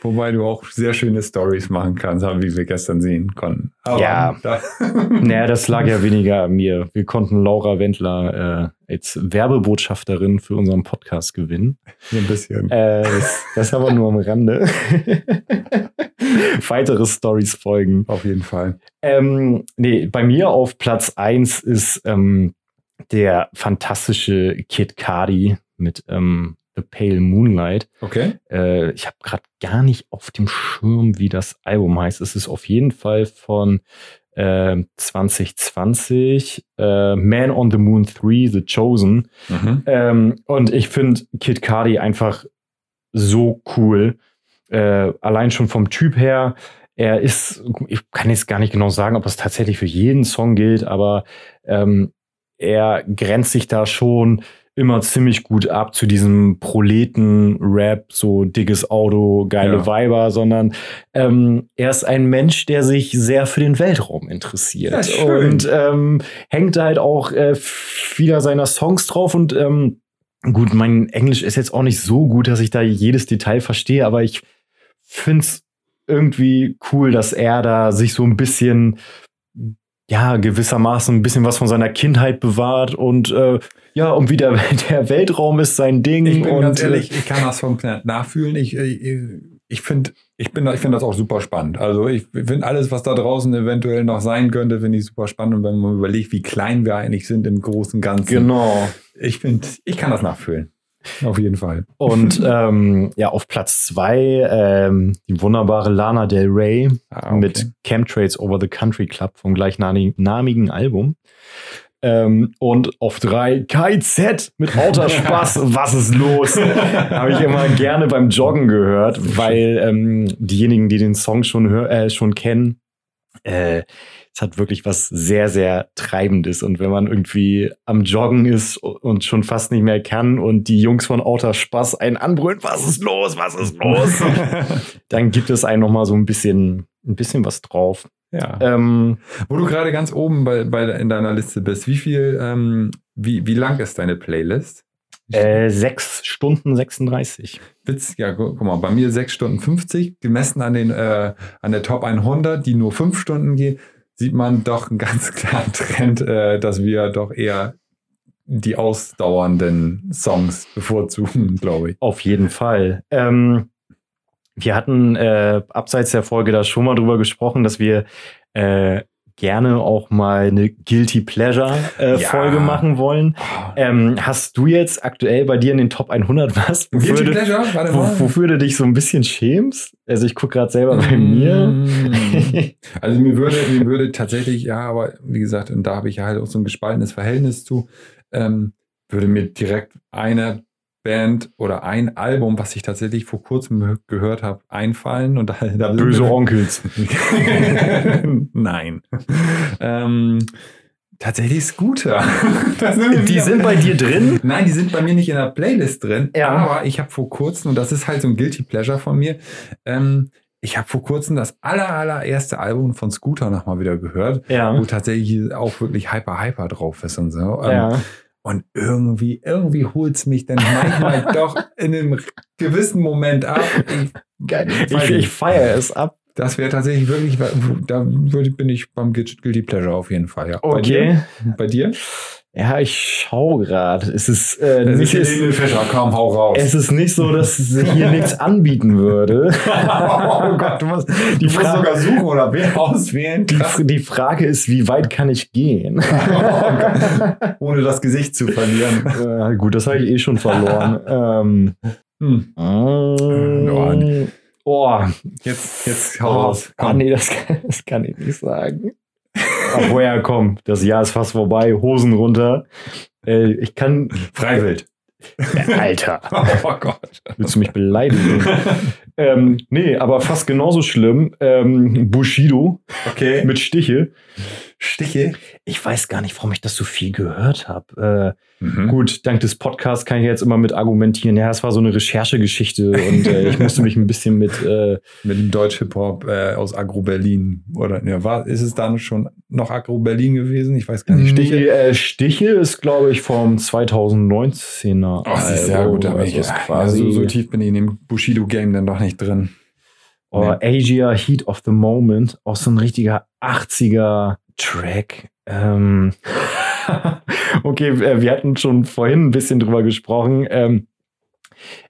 Wobei du auch sehr schöne Stories machen kannst, wie wir gestern sehen konnten. Aber ja. Da naja, das lag ja weniger an mir. Wir konnten Laura Wendler äh, als Werbebotschafterin für unseren Podcast gewinnen. Ein bisschen. Äh, das, das aber nur am Rande. Weitere Stories folgen. Auf jeden Fall. Ähm, nee, bei mir auf Platz 1 ist ähm, der fantastische Kid Cardi mit ähm, The Pale Moonlight. Okay. Äh, ich habe gerade gar nicht auf dem Schirm, wie das Album heißt. Es ist auf jeden Fall von äh, 2020 äh, Man on the Moon 3, The Chosen. Mhm. Ähm, und ich finde Kid Cardi einfach so cool. Äh, allein schon vom Typ her. Er ist, ich kann jetzt gar nicht genau sagen, ob das tatsächlich für jeden Song gilt, aber ähm, er grenzt sich da schon immer ziemlich gut ab zu diesem Proleten-Rap, so dickes Auto, geile ja. Weiber, sondern ähm, er ist ein Mensch, der sich sehr für den Weltraum interessiert ja, und ähm, hängt halt auch äh, vieler seiner Songs drauf und ähm, gut, mein Englisch ist jetzt auch nicht so gut, dass ich da jedes Detail verstehe, aber ich find's irgendwie cool, dass er da sich so ein bisschen ja, gewissermaßen ein bisschen was von seiner Kindheit bewahrt und äh, ja, und wie der, der Weltraum ist sein Ding. Ich bin und, ganz ehrlich, ich kann das vom nachfühlen. Ich, ich, ich finde ich bin, ich finde das auch super spannend. Also ich finde alles, was da draußen eventuell noch sein könnte, finde ich super spannend. Und wenn man überlegt, wie klein wir eigentlich sind im großen Ganzen. Genau. Ich finde, ich kann das nachfühlen. Auf jeden Fall. Und ähm, ja, auf Platz zwei ähm, die wunderbare Lana Del Rey ah, okay. mit Chemtrails Over the Country Club vom gleichnamigen Album. Ähm, und auf drei KIZ mit Outer Spaß. Was ist los? Habe ich immer gerne beim Joggen gehört, weil ähm, diejenigen, die den Song schon, äh, schon kennen, äh, es hat wirklich was sehr, sehr Treibendes. Und wenn man irgendwie am Joggen ist und schon fast nicht mehr kann und die Jungs von Outer Spaß einen anbrüllen, was ist los, was ist los? dann gibt es einen nochmal so ein bisschen, ein bisschen was drauf. Ja. Ähm, Wo du gerade ganz oben bei, bei, in deiner Liste bist, wie viel, ähm, wie, wie lang ist deine Playlist? Äh, 6 Stunden 36. Witz, ja, guck mal, bei mir 6 Stunden 50, gemessen an, den, äh, an der Top 100, die nur 5 Stunden geht, sieht man doch einen ganz klaren Trend, äh, dass wir doch eher die ausdauernden Songs bevorzugen, glaube ich. Auf jeden Fall. Ähm, wir hatten äh, abseits der Folge da schon mal drüber gesprochen, dass wir äh, gerne auch mal eine Guilty Pleasure äh, ja. Folge machen wollen. Ähm, hast du jetzt aktuell bei dir in den Top 100 was? Guilty wofür Pleasure? Warte mal. Wo, wofür du dich so ein bisschen schämst? Also ich gucke gerade selber bei mir. Mm. also mir würde, mir würde tatsächlich, ja, aber wie gesagt, und da habe ich halt auch so ein gespaltenes Verhältnis zu, ähm, würde mir direkt eine Band oder ein Album, was ich tatsächlich vor kurzem gehört habe, einfallen. Und da, da Böse Onkels. Nein. ähm, tatsächlich Scooter. die sind bei dir drin? Nein, die sind bei mir nicht in der Playlist drin. Ja. Aber ich habe vor kurzem, und das ist halt so ein Guilty Pleasure von mir, ähm, ich habe vor kurzem das aller, allererste Album von Scooter nochmal wieder gehört, ja. wo tatsächlich auch wirklich Hyper Hyper drauf ist und so. Ähm, ja. Und irgendwie, irgendwie holt es mich dann manchmal doch in einem gewissen Moment ab. Ich, ich, ich feiere es ab. Das wäre tatsächlich wirklich, da bin ich beim Guilty Pleasure auf jeden Fall. Ja. Okay. Bei dir? Bei dir? Ja, ich schau gerade. Es ist äh, es nicht ist, Fischer, komm, hau raus. Es ist nicht so, dass sich hier nichts anbieten würde. oh Gott, du musst, die du Frage, musst sogar suchen oder wer auswählen. Die, die, Frage ist, wie weit kann ich gehen? oh Ohne das Gesicht zu verlieren. Äh, gut, das habe ich eh schon verloren. ähm, hm. ähm, oh, jetzt, jetzt hau oh, raus. Ah, nee, das kann, das kann ich nicht sagen. Ach, woher komm, das Jahr ist fast vorbei, Hosen runter. Äh, ich kann. Freiwild. Alter. oh Gott. Willst du mich beleidigen? ähm, nee, aber fast genauso schlimm. Ähm, Bushido. Okay. Mit Stiche. Stiche? Ich weiß gar nicht, warum ich das so viel gehört habe. Äh, mhm. Gut, dank des Podcasts kann ich jetzt immer mit argumentieren. Ja, es war so eine Recherchegeschichte und äh, ich musste mich ein bisschen mit. Äh, mit dem Deutsch-Hip-Hop äh, aus Agro-Berlin. Oder ja, war, ist es dann schon noch Agro-Berlin gewesen? Ich weiß gar nicht. Stiche, nee, äh, Stiche ist, glaube ich, vom 2019er. Oh, das ist sehr gut. Aber also, ich, quasi also so tief bin ich in dem Bushido-Game dann doch nicht drin. Oh, Asia Heat of the Moment, auch so ein richtiger 80er Track. Ähm okay, äh, wir hatten schon vorhin ein bisschen drüber gesprochen. Ähm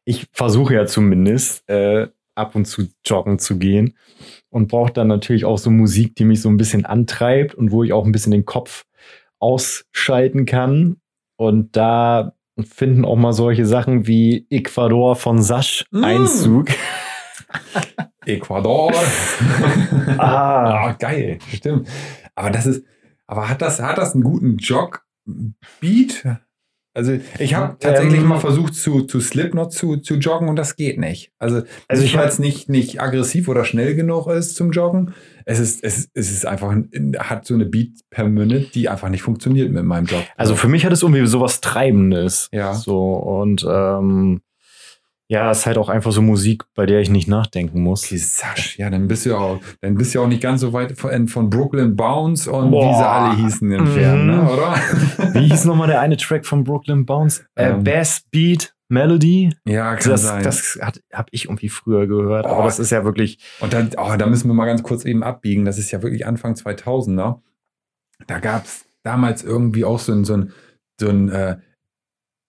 ich versuche ja zumindest äh, ab und zu joggen zu gehen und brauche dann natürlich auch so Musik, die mich so ein bisschen antreibt und wo ich auch ein bisschen den Kopf ausschalten kann. Und da finden auch mal solche Sachen wie Ecuador von Sasch mm. Einzug. Ecuador. ah. ah, geil, stimmt. Aber das ist, aber hat das, hat das einen guten Jog-Beat? Also ich habe tatsächlich ähm, mal versucht zu, zu Slipknot zu, zu joggen und das geht nicht. Also, also ich weil es nicht, nicht aggressiv oder schnell genug ist zum Joggen. Es ist, es, es ist einfach, hat so eine Beat per Minute, die einfach nicht funktioniert mit meinem Job. Also für mich hat es irgendwie sowas Treibendes. Ja. So und ähm, ja, es ist halt auch einfach so Musik, bei der ich nicht nachdenken muss. Okay, Sasch, ja, dann bist du ja auch, dann bist du ja auch nicht ganz so weit von, von Brooklyn Bounce und Boah. wie sie alle hießen entfernt, mhm. ne, oder? Wie hieß nochmal der eine Track von Brooklyn Bounce? Äh, ähm. Bass Beat Melody. Ja, kann das, sein. Das habe ich irgendwie früher gehört, oh. aber das ist ja wirklich. Und dann, oh, da müssen wir mal ganz kurz eben abbiegen. Das ist ja wirklich Anfang 2000er. Da gab es damals irgendwie auch so ein, so ein, so ein äh,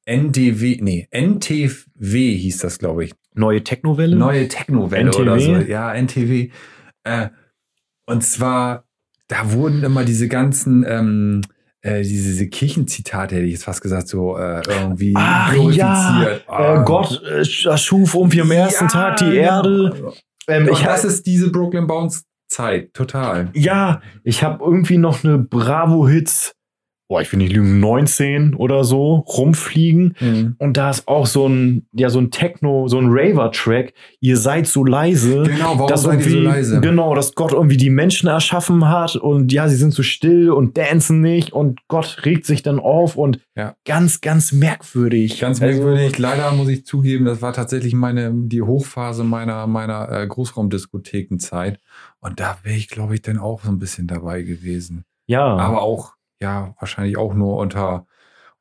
NDW, nee, NTW hieß das, glaube ich. Neue Technowelle? Neue Technowelle oder so. Ja, NTW. Äh, und zwar, da wurden immer diese ganzen, ähm, äh, diese, diese Kirchenzitate, hätte ich jetzt fast gesagt, so äh, irgendwie Ach, glorifiziert. Ja. Äh, Gott äh, schuf irgendwie am ersten ja, Tag die Erde. Genau. Ähm, ich das ist diese Brooklyn Bounce Zeit, total. Ja, ich habe irgendwie noch eine Bravo Hits boah, ich will nicht lügen, 19 oder so rumfliegen. Mhm. Und da ist auch so ein, ja, so ein Techno, so ein Raver-Track. Ihr seid so leise. Genau, warum dass seid ihr so leise? Genau, dass Gott irgendwie die Menschen erschaffen hat und ja, sie sind so still und dancen nicht und Gott regt sich dann auf und ja. ganz, ganz merkwürdig. Ganz also merkwürdig. Also, Leider muss ich zugeben, das war tatsächlich meine, die Hochphase meiner, meiner äh, Großraumdiskothekenzeit. Und da wäre ich, glaube ich, dann auch so ein bisschen dabei gewesen. Ja. Aber auch ja, wahrscheinlich auch nur unter,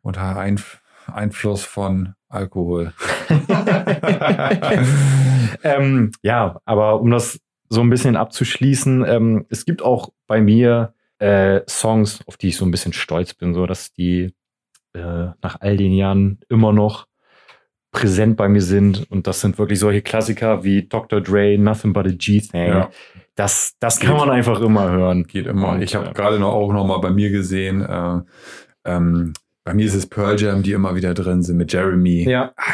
unter Einf Einfluss von Alkohol. ähm, ja, aber um das so ein bisschen abzuschließen, ähm, es gibt auch bei mir äh, Songs, auf die ich so ein bisschen stolz bin, so dass die äh, nach all den Jahren immer noch präsent bei mir sind. Und das sind wirklich solche Klassiker wie Dr. Dre, Nothing But a G-Thing. Ja. Das, das kann man einfach immer hören. Geht immer. Und, ich habe äh, gerade noch auch noch mal bei mir gesehen, äh, ähm, bei mir ist es Pearl Jam, die immer wieder drin sind mit Jeremy. Ja. Ah,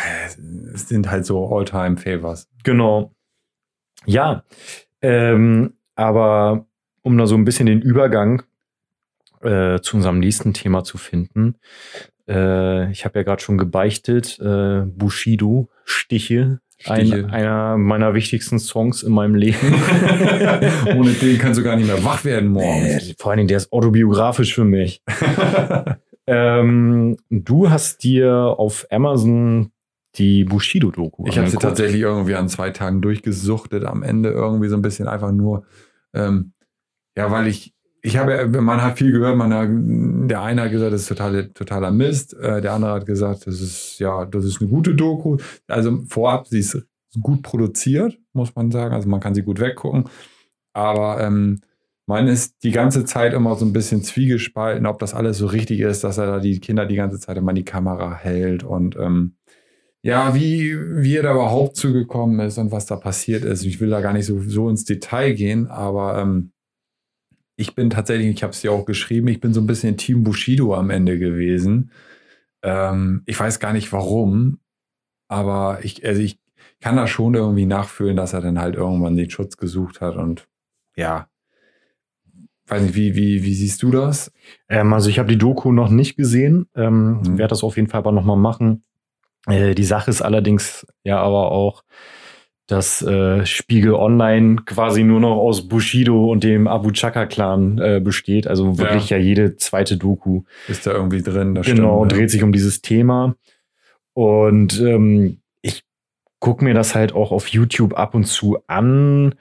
es sind halt so All-Time-Favors. Genau. Ja. Ähm, aber um da so ein bisschen den Übergang äh, zu unserem nächsten Thema zu finden, äh, ich habe ja gerade schon gebeichtet, äh, Bushido, Stiche, ein, einer meiner wichtigsten Songs in meinem Leben. Ohne den kannst du gar nicht mehr wach werden morgens. Nee, vor allen Dingen, der ist autobiografisch für mich. ähm, du hast dir auf Amazon die Bushido-Doku Ich habe sie tatsächlich irgendwie an zwei Tagen durchgesuchtet, am Ende irgendwie so ein bisschen einfach nur, ähm, ja, weil ich ich habe, man hat viel gehört, man, der eine hat gesagt, das ist total, totaler Mist, äh, der andere hat gesagt, das ist, ja, das ist eine gute Doku. Also vorab, sie ist gut produziert, muss man sagen, also man kann sie gut weggucken, aber ähm, man ist die ganze Zeit immer so ein bisschen zwiegespalten, ob das alles so richtig ist, dass er da die Kinder die ganze Zeit immer die Kamera hält und ähm, ja, wie, wie er da überhaupt zugekommen ist und was da passiert ist. Ich will da gar nicht so, so ins Detail gehen, aber ähm, ich bin tatsächlich, ich habe es ja auch geschrieben, ich bin so ein bisschen Team Bushido am Ende gewesen. Ähm, ich weiß gar nicht warum, aber ich, also ich kann da schon irgendwie nachfühlen, dass er dann halt irgendwann den Schutz gesucht hat und ja. Weiß nicht, wie, wie, wie siehst du das? Ähm, also ich habe die Doku noch nicht gesehen, ähm, mhm. werde das auf jeden Fall aber nochmal machen. Äh, die Sache ist allerdings ja aber auch, dass äh, Spiegel Online quasi nur noch aus Bushido und dem Abu Chaka-Clan äh, besteht. Also wirklich ja. ja. jede zweite Doku. Ist da irgendwie drin. Das genau, stimmt, dreht sich um dieses Thema. Und ähm, ich gucke mir das halt auch auf YouTube ab und zu an.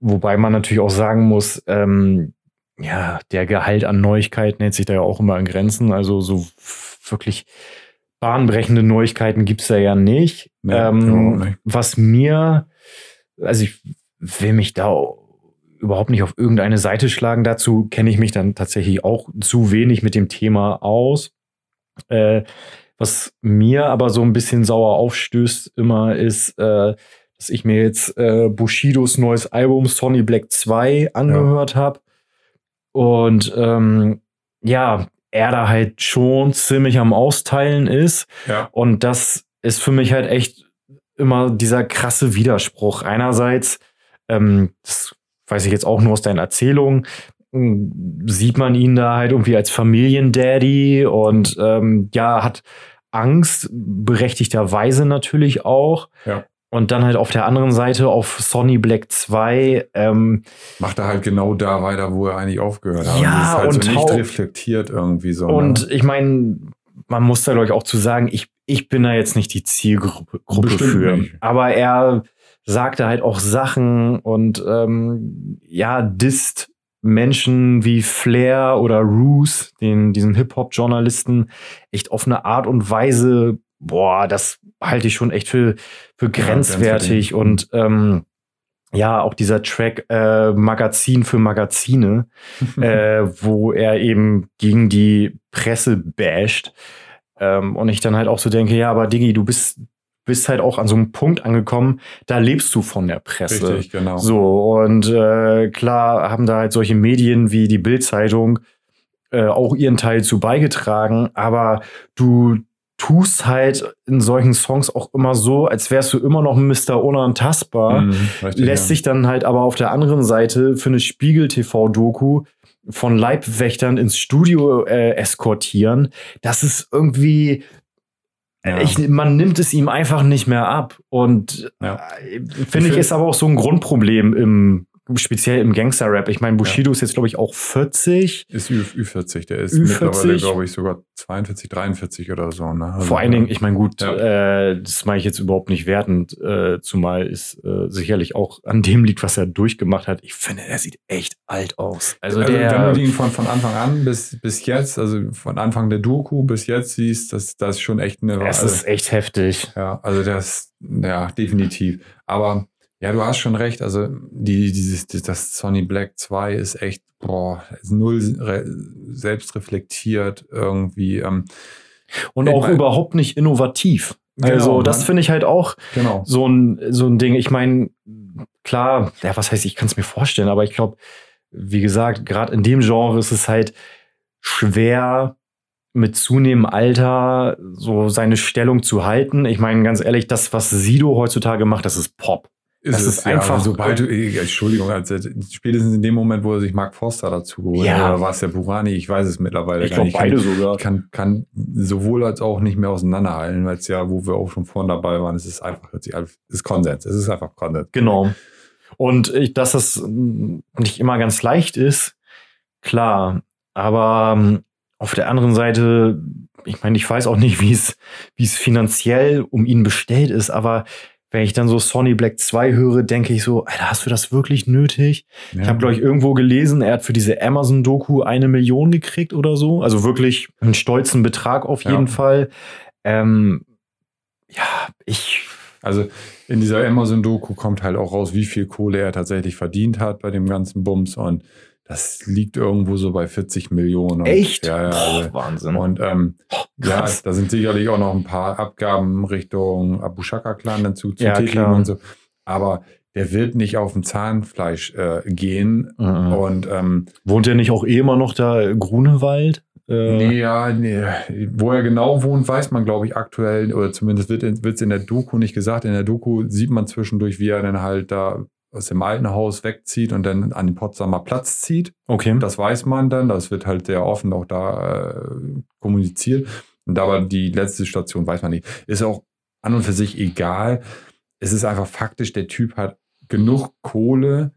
Wobei man natürlich auch sagen muss, ähm, ja, der Gehalt an Neuigkeiten hält sich da ja auch immer in Grenzen. Also so wirklich bahnbrechende Neuigkeiten gibt es da ja nicht. Ja, ähm, nicht. Was mir, also ich will mich da überhaupt nicht auf irgendeine Seite schlagen. Dazu kenne ich mich dann tatsächlich auch zu wenig mit dem Thema aus. Äh, was mir aber so ein bisschen sauer aufstößt immer ist, äh, dass ich mir jetzt äh, Bushidos neues Album Sonny Black 2 angehört ja. habe. Und ähm, ja, er da halt schon ziemlich am Austeilen ist. Ja. Und das ist für mich halt echt immer dieser krasse Widerspruch. Einerseits, ähm, das weiß ich jetzt auch nur aus deinen Erzählungen, hm, sieht man ihn da halt irgendwie als Familiendaddy und ähm, ja, hat Angst, berechtigterweise natürlich auch. Ja. Und dann halt auf der anderen Seite auf Sonny Black 2 ähm, macht er halt genau da weiter, wo er eigentlich aufgehört hat. Ja, und, halt und so nicht reflektiert irgendwie so. Und ne? ich meine, man muss da glaube ich auch zu sagen, ich, ich bin da jetzt nicht die Zielgruppe Gruppe für. Nicht. Aber er sagte halt auch Sachen und ähm, ja, disst Menschen wie Flair oder Roos, den, diesen Hip-Hop-Journalisten, echt auf eine Art und Weise, boah, das halte ich schon echt für, für grenzwertig. Ja, und ähm, ja, auch dieser Track äh, Magazin für Magazine, äh, wo er eben gegen die Presse basht. Ähm, und ich dann halt auch so denke, ja, aber Diggi, du bist bist halt auch an so einem Punkt angekommen, da lebst du von der Presse. Richtig, genau. So, und äh, klar haben da halt solche Medien wie die Bild-Zeitung äh, auch ihren Teil zu beigetragen, aber du tust halt in solchen Songs auch immer so, als wärst du immer noch Mr. Unantastbar. Mhm, richtig, lässt ja. sich dann halt aber auf der anderen Seite für eine Spiegel-TV-Doku von Leibwächtern ins Studio äh, eskortieren. Das ist irgendwie ja. Ich, man nimmt es ihm einfach nicht mehr ab. Und ja. äh, finde ich, ist aber auch so ein Grundproblem im speziell im Gangster-Rap. Ich meine, Bushido ja. ist jetzt, glaube ich, auch 40. Ist Ü, Ü40, der ist Ü40. mittlerweile, glaube ich, sogar 42, 43 oder so. Ne? Also, Vor allen Dingen, ich meine, gut, ja. äh, das mache ich jetzt überhaupt nicht wertend, äh, zumal es äh, sicherlich auch an dem liegt, was er durchgemacht hat. Ich finde, er sieht echt alt aus. Also, also der, wenn du ihn von, von Anfang an bis, bis jetzt, also von Anfang der Doku bis jetzt siehst, das, das ist schon echt eine... Es ist echt heftig. Ja, also das, ja, definitiv. Aber ja, du hast schon recht. Also die, dieses, das Sony Black 2 ist echt, boah, null selbst reflektiert irgendwie. Ähm, und auch mein, überhaupt nicht innovativ. Genau, also das finde ich halt auch genau. so, ein, so ein Ding. Ich meine, klar, ja, was heißt, ich kann es mir vorstellen, aber ich glaube, wie gesagt, gerade in dem Genre ist es halt schwer, mit zunehmendem Alter so seine Stellung zu halten. Ich meine, ganz ehrlich, das, was Sido heutzutage macht, das ist Pop. Ist das ist einfach. Ja, sobald du, Entschuldigung, also spätestens in dem Moment, wo er sich Mark Forster dazu geholt ja. oder war es der Burani, ich weiß es mittlerweile ich gar nicht. beide sogar. Kann, kann sowohl als auch nicht mehr auseinanderhalten, weil es ja, wo wir auch schon vorhin dabei waren, es ist einfach, es ist Konsens. Es ist einfach Konsens. Genau. Und ich, dass das nicht immer ganz leicht ist, klar. Aber ähm, auf der anderen Seite, ich meine, ich weiß auch nicht, wie es, wie es finanziell um ihn bestellt ist, aber wenn ich dann so Sony Black 2 höre, denke ich so, Alter, hast du das wirklich nötig? Ja. Ich habe, glaube ich, irgendwo gelesen, er hat für diese Amazon-Doku eine Million gekriegt oder so. Also wirklich einen stolzen Betrag auf jeden ja. Fall. Ähm, ja, ich. Also in dieser Amazon-Doku kommt halt auch raus, wie viel Kohle er tatsächlich verdient hat bei dem ganzen Bums und das liegt irgendwo so bei 40 Millionen. Und, Echt? Ja, ja. Boah, also, Wahnsinn. Und ähm, oh, ja, da sind sicherlich auch noch ein paar Abgaben Richtung Abu Shaka-Clan dazu zu ja, tätigen und so. Aber der wird nicht auf dem Zahnfleisch äh, gehen. Mhm. Und ähm, wohnt er nicht auch eh immer noch da Grunewald? Äh, nee, ja, nee. Wo er genau wohnt, weiß man, glaube ich, aktuell, oder zumindest wird es in der Doku nicht gesagt. In der Doku sieht man zwischendurch, wie er dann halt da aus dem alten Haus wegzieht und dann an den Potsdamer Platz zieht. Okay. Das weiß man dann, das wird halt sehr offen auch da äh, kommuniziert. Und aber die letzte Station weiß man nicht. Ist auch an und für sich egal. Es ist einfach faktisch, der Typ hat genug Kohle,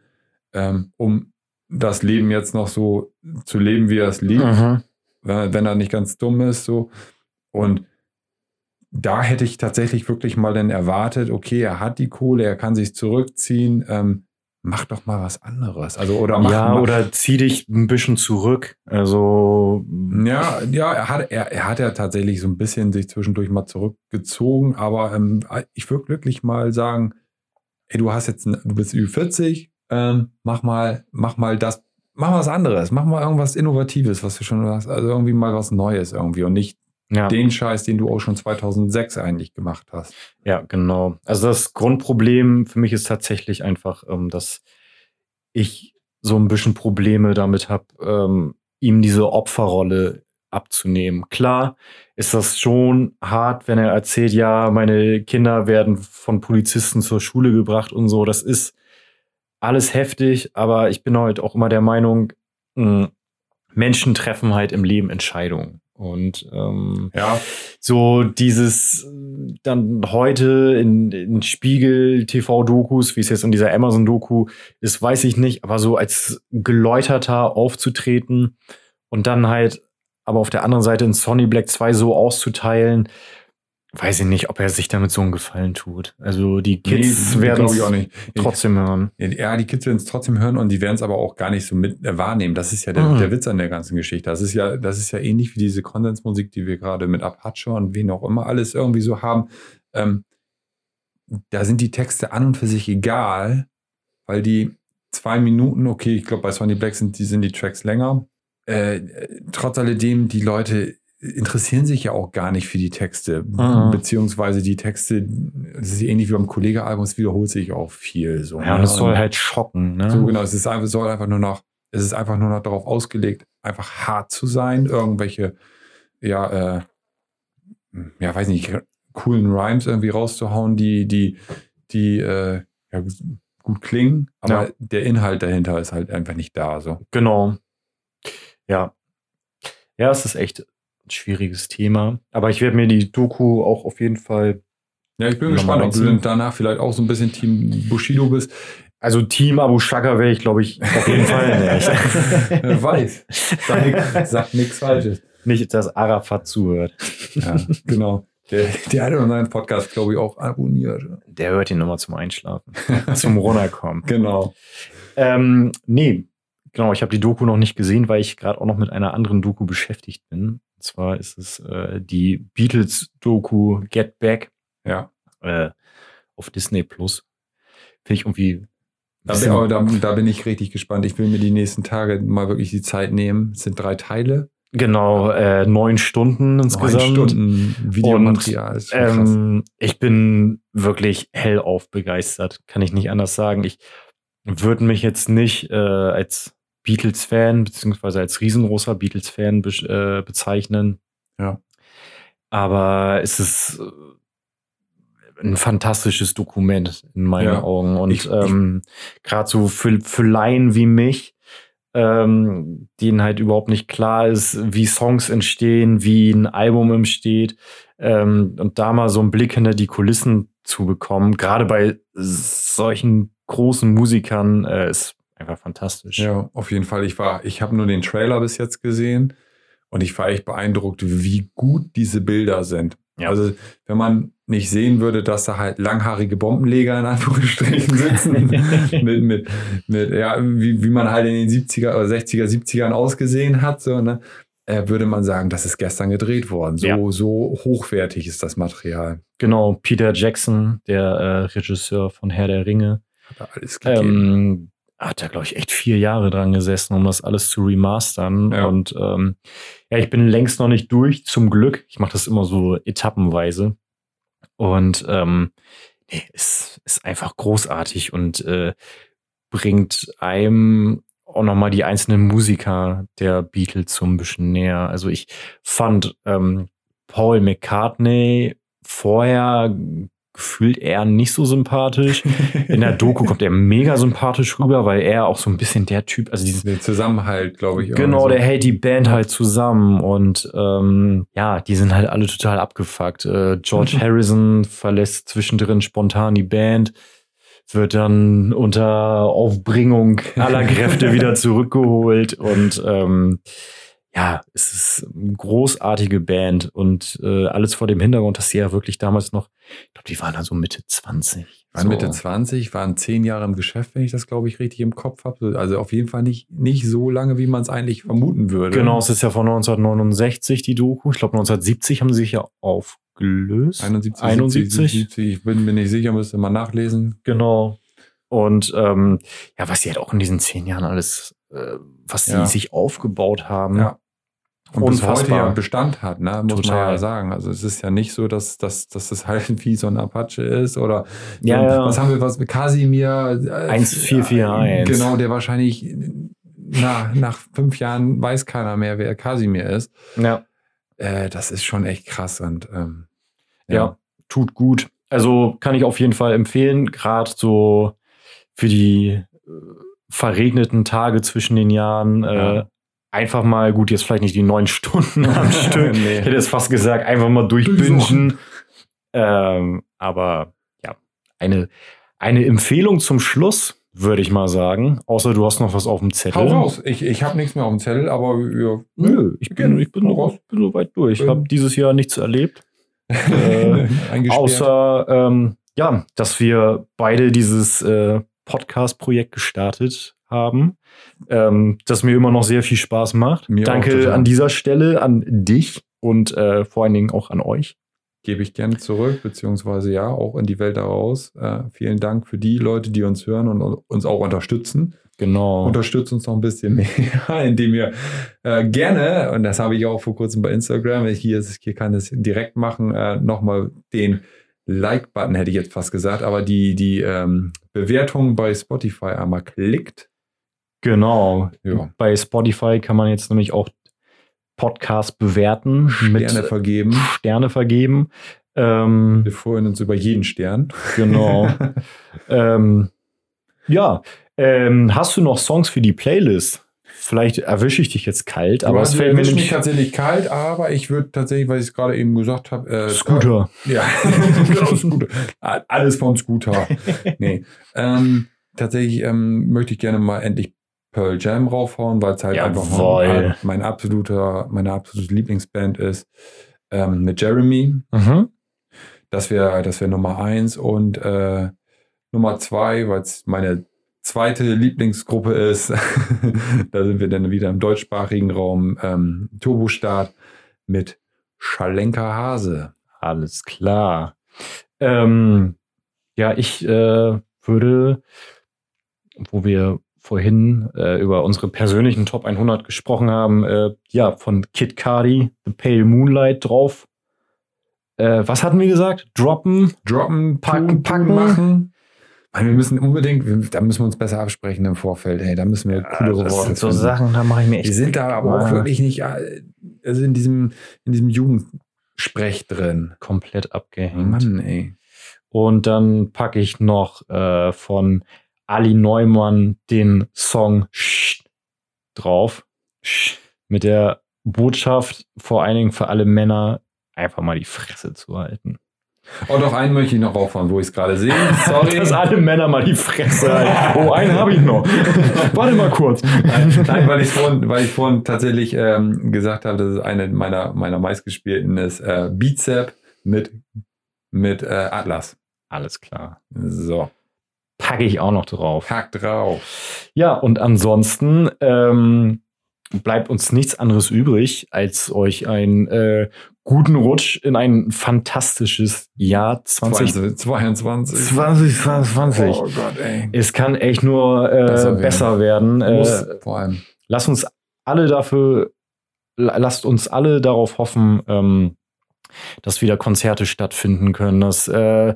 ähm, um das Leben jetzt noch so zu leben, wie er es lebt, mhm. wenn, wenn er nicht ganz dumm ist. So. Und da hätte ich tatsächlich wirklich mal dann erwartet, okay, er hat die Kohle, er kann sich zurückziehen, ähm, mach doch mal was anderes. Also, oder mach ja, mal, oder zieh dich ein bisschen zurück. Also. Ja, ja, er hat, er, er hat ja tatsächlich so ein bisschen sich zwischendurch mal zurückgezogen, aber ähm, ich würde wirklich mal sagen, ey, du hast jetzt, du bist Ü40, ähm, mach mal, mach mal das, mach mal was anderes, mach mal irgendwas Innovatives, was du schon hast, also irgendwie mal was Neues irgendwie und nicht ja. den Scheiß, den du auch schon 2006 eigentlich gemacht hast. Ja, genau. Also das Grundproblem für mich ist tatsächlich einfach, ähm, dass ich so ein bisschen Probleme damit habe, ähm, ihm diese Opferrolle abzunehmen. Klar ist das schon hart, wenn er erzählt, ja, meine Kinder werden von Polizisten zur Schule gebracht und so. Das ist alles heftig, aber ich bin halt auch immer der Meinung, hm, Menschen treffen halt im Leben Entscheidungen. Und ähm, ja. so dieses dann heute in, in Spiegel TV-Dokus, wie es jetzt in dieser Amazon-Doku ist, weiß ich nicht, aber so als Geläuterter aufzutreten und dann halt aber auf der anderen Seite in Sony Black 2 so auszuteilen, weiß ich nicht, ob er sich damit so einen Gefallen tut. Also die Kids nee, werden es trotzdem hören. Ja, die Kids werden es trotzdem hören und die werden es aber auch gar nicht so mit äh, wahrnehmen. Das ist ja der, mhm. der, Witz an der ganzen Geschichte. Das ist ja, das ist ja ähnlich wie diese Konsensmusik, die wir gerade mit Apache und wen auch immer alles irgendwie so haben. Ähm, da sind die Texte an und für sich egal, weil die zwei Minuten, okay, ich glaube bei Sony Black sind die, sind die Tracks länger. Äh, trotz alledem, die Leute interessieren sich ja auch gar nicht für die Texte, mhm. beziehungsweise die Texte, das ist ähnlich wie beim Kollege-Album, es wiederholt sich auch viel. So, ja, ne? und es soll halt schocken. Ne? So genau, es ist einfach, soll einfach nur noch, es ist einfach nur noch darauf ausgelegt, einfach hart zu sein, irgendwelche, ja, äh, ja, weiß nicht, coolen Rhymes irgendwie rauszuhauen, die, die, die, äh, ja, gut klingen, aber ja. der Inhalt dahinter ist halt einfach nicht da. So. Genau. Ja. Ja, es ist echt ein schwieriges Thema. Aber ich werde mir die Doku auch auf jeden Fall. Ja, ich bin gespannt, ob du danach vielleicht auch so ein bisschen Team Bushido bist. Also Team Abu Shaka wäre ich, glaube ich, auf jeden Fall nicht. Wer weiß. Sagt nichts Falsches. Nicht, dass Arafat zuhört. Ja, genau. Der, der hat unseren Podcast, glaube ich, auch abonniert. Der hört ihn immer zum Einschlafen. zum Runterkommen. Genau. Ähm, nee, genau. Ich habe die Doku noch nicht gesehen, weil ich gerade auch noch mit einer anderen Doku beschäftigt bin zwar ist es äh, die Beatles-Doku Get Back. Ja. Äh, auf Disney Plus. Finde ich irgendwie. Da bin, da, da bin, ich richtig gespannt. Ich will mir die nächsten Tage mal wirklich die Zeit nehmen. Es sind drei Teile. Genau, äh, neun Stunden insgesamt. Neun Stunden Videomaterial. Und, ähm, ich bin wirklich hellauf begeistert, kann ich nicht anders sagen. Ich würde mich jetzt nicht äh, als Beatles-Fan, beziehungsweise als riesengroßer Beatles-Fan be äh, bezeichnen. Ja. Aber es ist äh, ein fantastisches Dokument in meinen ja. Augen. Und ähm, gerade so für, für Laien wie mich, ähm, denen halt überhaupt nicht klar ist, wie Songs entstehen, wie ein Album entsteht. Ähm, und da mal so einen Blick hinter die Kulissen zu bekommen, gerade bei solchen großen Musikern, äh, ist einfach fantastisch. Ja, auf jeden Fall. Ich war, ich habe nur den Trailer bis jetzt gesehen und ich war echt beeindruckt, wie gut diese Bilder sind. Ja. Also, wenn man nicht sehen würde, dass da halt langhaarige Bombenleger in Anführungsstrichen sitzen, mit, mit, mit, ja, wie, wie man halt in den 70er oder 60er, 70ern ausgesehen hat, so, ne, äh, würde man sagen, das ist gestern gedreht worden. So, ja. so hochwertig ist das Material. Genau, Peter Jackson, der äh, Regisseur von Herr der Ringe. Hat er alles gegeben. Ähm, hat da, glaube ich, echt vier Jahre dran gesessen, um das alles zu remastern. Ja. Und ähm, ja, ich bin längst noch nicht durch, zum Glück. Ich mache das immer so etappenweise. Und ähm, nee, es ist einfach großartig und äh, bringt einem auch nochmal die einzelnen Musiker der Beatles so ein bisschen näher. Also ich fand ähm, Paul McCartney vorher gefühlt eher nicht so sympathisch. In der Doku kommt er mega sympathisch rüber, weil er auch so ein bisschen der Typ, also diesen den Zusammenhalt, glaube ich. Genau, so. der hält die Band halt zusammen und ähm, ja, die sind halt alle total abgefuckt. Äh, George Harrison verlässt zwischendrin spontan die Band, wird dann unter Aufbringung aller Kräfte wieder zurückgeholt und ähm, ja, es ist eine großartige Band und äh, alles vor dem Hintergrund, dass sie ja wirklich damals noch, ich glaube, die waren da so Mitte 20. Waren so. Mitte 20, waren zehn Jahre im Geschäft, wenn ich das, glaube ich, richtig im Kopf habe. Also auf jeden Fall nicht, nicht so lange, wie man es eigentlich vermuten würde. Genau, es ist ja von 1969 die Doku. Ich glaube, 1970 haben sie sich ja aufgelöst. 71, 71. 70, ich bin mir nicht sicher, müsste mal nachlesen. Genau. Und ähm, ja, was sie halt auch in diesen zehn Jahren alles, äh, was sie Ja. sich aufgebaut haben. Ja. Und bis heute Unfassbar. ja Bestand hat, ne? muss man Total. ja sagen. Also es ist ja nicht so, dass, dass, dass das halt wie so ein Apache ist oder Ja, so, ja. was haben wir, was mit Casimir? äh, 1441. Genau, der wahrscheinlich na, nach fünf Jahren weiß keiner mehr, wer Casimir ist. ja. Äh, das ist schon echt krass und ähm, Ja, tut gut. Also kann ich auf jeden Fall empfehlen, gerade so für die äh, verregneten Tage zwischen den Jahren. Äh, Ja. Einfach mal, gut, jetzt vielleicht nicht die neun Stunden am Stück. Nee. Ich hätte es fast gesagt, einfach mal durchbingen. Ähm, aber ja, eine, eine Empfehlung zum Schluss, würde ich mal sagen. Außer du hast noch was auf dem Zettel. Hau raus. Ich, ich habe nichts mehr auf dem Zettel, aber wir, Nö, ich bin, ich bin, raus. bin so weit durch. Ich Ähm. habe dieses Jahr nichts erlebt. Äh. Außer, ähm, ja, dass wir beide dieses äh, Podcast-Projekt gestartet haben, ähm, das mir immer noch sehr viel Spaß macht. Mir auch Danke total. an dieser Stelle an dich und äh, vor allen Dingen auch an euch. gebe ich gerne zurück, beziehungsweise ja, auch in die Welt daraus. Äh, vielen Dank für die Leute, die uns hören und uns auch unterstützen. Genau. Unterstützt uns noch ein bisschen mehr, indem ihr äh, gerne, und das habe ich auch vor kurzem bei Instagram, hier, ist, hier kann es direkt machen, äh, nochmal den Like-Button, hätte ich jetzt fast gesagt, aber die, die ähm, Bewertung bei Spotify einmal klickt. Genau. Ja. Bei Spotify kann man jetzt nämlich auch Podcasts bewerten, mit Sterne vergeben. Sterne vergeben. Ähm, Wir freuen uns über jeden Stern. genau. ähm, ja, ähm, hast du noch Songs für die Playlist? Vielleicht erwische ich dich jetzt kalt, aber es fällt mir mich nämlich tatsächlich kalt, aber ich würde tatsächlich, weil ich es gerade eben gesagt habe, äh, Scooter. Ja, genau, Scooter. Alles vom Scooter. Nee. Ähm, tatsächlich ähm, möchte ich gerne mal endlich Pearl Jam raufhauen, weil es halt einfach Jawohl. mein, mein absoluter, meine absolute Lieblingsband ist. Ähm, mit Jeremy. Mhm. Das wäre das wär Nummer eins. Und äh, Nummer zwei, weil es meine zweite Lieblingsgruppe ist, da sind wir dann wieder im deutschsprachigen Raum, ähm, Turbostart mit Schalenka Hase. Alles klar. Ähm, ja, ich äh, würde, wo wir vorhin äh, über unsere persönlichen Top 100 gesprochen haben, äh, ja, von Kid Cardi, The Pale Moonlight drauf. Äh, was hatten wir gesagt? Droppen? droppen, Packen, packen, machen. Mann, wir müssen unbedingt, wir, da müssen wir uns besser absprechen im Vorfeld. Hey, da müssen wir coolere das Worte sind so finden. Sachen, da mache ich mir echt. Die sind da aber auch wirklich nicht äh, also in diesem, in diesem Jugendsprech drin. komplett abgehängt. Mann, ey. Und dann packe ich noch äh, von Ali Neumann den Song Sch drauf. Sch mit der Botschaft vor allen Dingen für alle Männer, einfach mal die Fresse zu halten. Oh, doch, einen möchte ich noch rauffahren, wo ich es gerade sehe. Sorry. Dass alle Männer mal die Fresse halten. Oh, einen habe ich noch. Warte mal kurz. Nein, weil ich vorhin, weil ich vorhin tatsächlich ähm, gesagt habe, dass es eine meiner, meiner meistgespielten ist. Äh, Bizep mit, mit äh, Atlas. Alles klar. So, Packe ich auch noch drauf. pack drauf. Ja, und ansonsten ähm, bleibt uns nichts anderes übrig, als euch einen äh, guten Rutsch in ein fantastisches Jahr 20, 22. 2022. Oh Gott, ey. Es kann echt nur äh, Besser besser werden. werden. Muss, Äh, vor allem. lasst uns alle dafür, la- lasst uns alle darauf hoffen, ähm, dass wieder Konzerte stattfinden können, dass äh,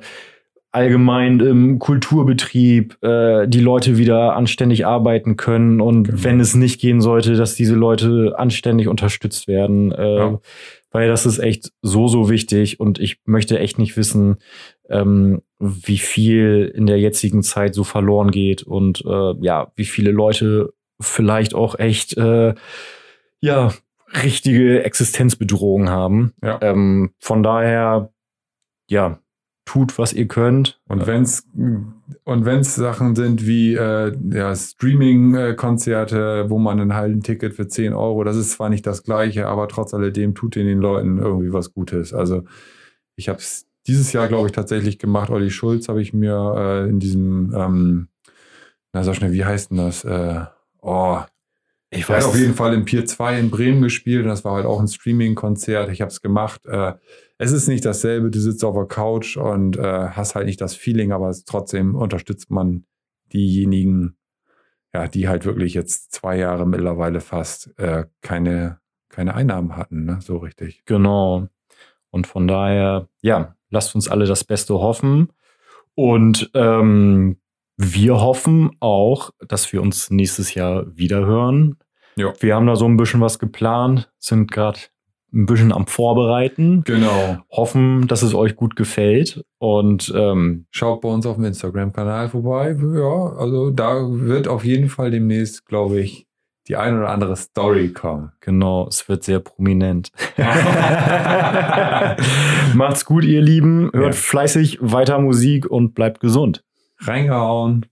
allgemein im Kulturbetrieb äh, die Leute wieder anständig arbeiten können und Genau. wenn es nicht gehen sollte, dass diese Leute anständig unterstützt werden. Äh, Ja. Weil das ist echt so, so wichtig und ich möchte echt nicht wissen, ähm, wie viel in der jetzigen Zeit so verloren geht und äh, ja, wie viele Leute vielleicht auch echt äh, ja richtige Existenzbedrohung haben. Ja. Ähm, von daher, ja, tut, was ihr könnt. Und wenn's und wenn's Sachen sind wie äh, ja, Streaming-Konzerte, wo man halt ein Ticket für 10 Euro, das ist zwar nicht das gleiche, aber trotz alledem tut ihr den Leuten irgendwie was Gutes. Also ich habe es dieses Jahr, glaube ich, tatsächlich gemacht. Olli Schulz habe ich mir äh, in diesem, ähm, na sag schnell, wie heißt denn das? Äh, oh, Ich er hat auf jeden Fall im Pier 2 in Bremen gespielt und das war halt auch ein Streaming-Konzert. Ich habe es gemacht. Äh, es ist nicht dasselbe, du sitzt auf der Couch und äh, hast halt nicht das Feeling, aber trotzdem unterstützt man diejenigen, ja, die halt wirklich jetzt zwei Jahre mittlerweile fast äh, keine, keine Einnahmen hatten, ne? so richtig. Genau. Und von daher, ja, lasst uns alle das Beste hoffen. Und ähm, wir hoffen auch, dass wir uns nächstes Jahr wieder hören. Ja. Wir haben da so ein bisschen was geplant, sind gerade ein bisschen am Vorbereiten. Genau. Hoffen, dass es euch gut gefällt. Und ähm, Schaut bei uns auf dem Instagram-Kanal vorbei. Ja, also da wird auf jeden Fall demnächst, glaube ich, die ein oder andere Story kommen. genau, es wird sehr prominent. Macht's gut, ihr Lieben. Hört Ja. fleißig weiter Musik und bleibt gesund. Reingehauen.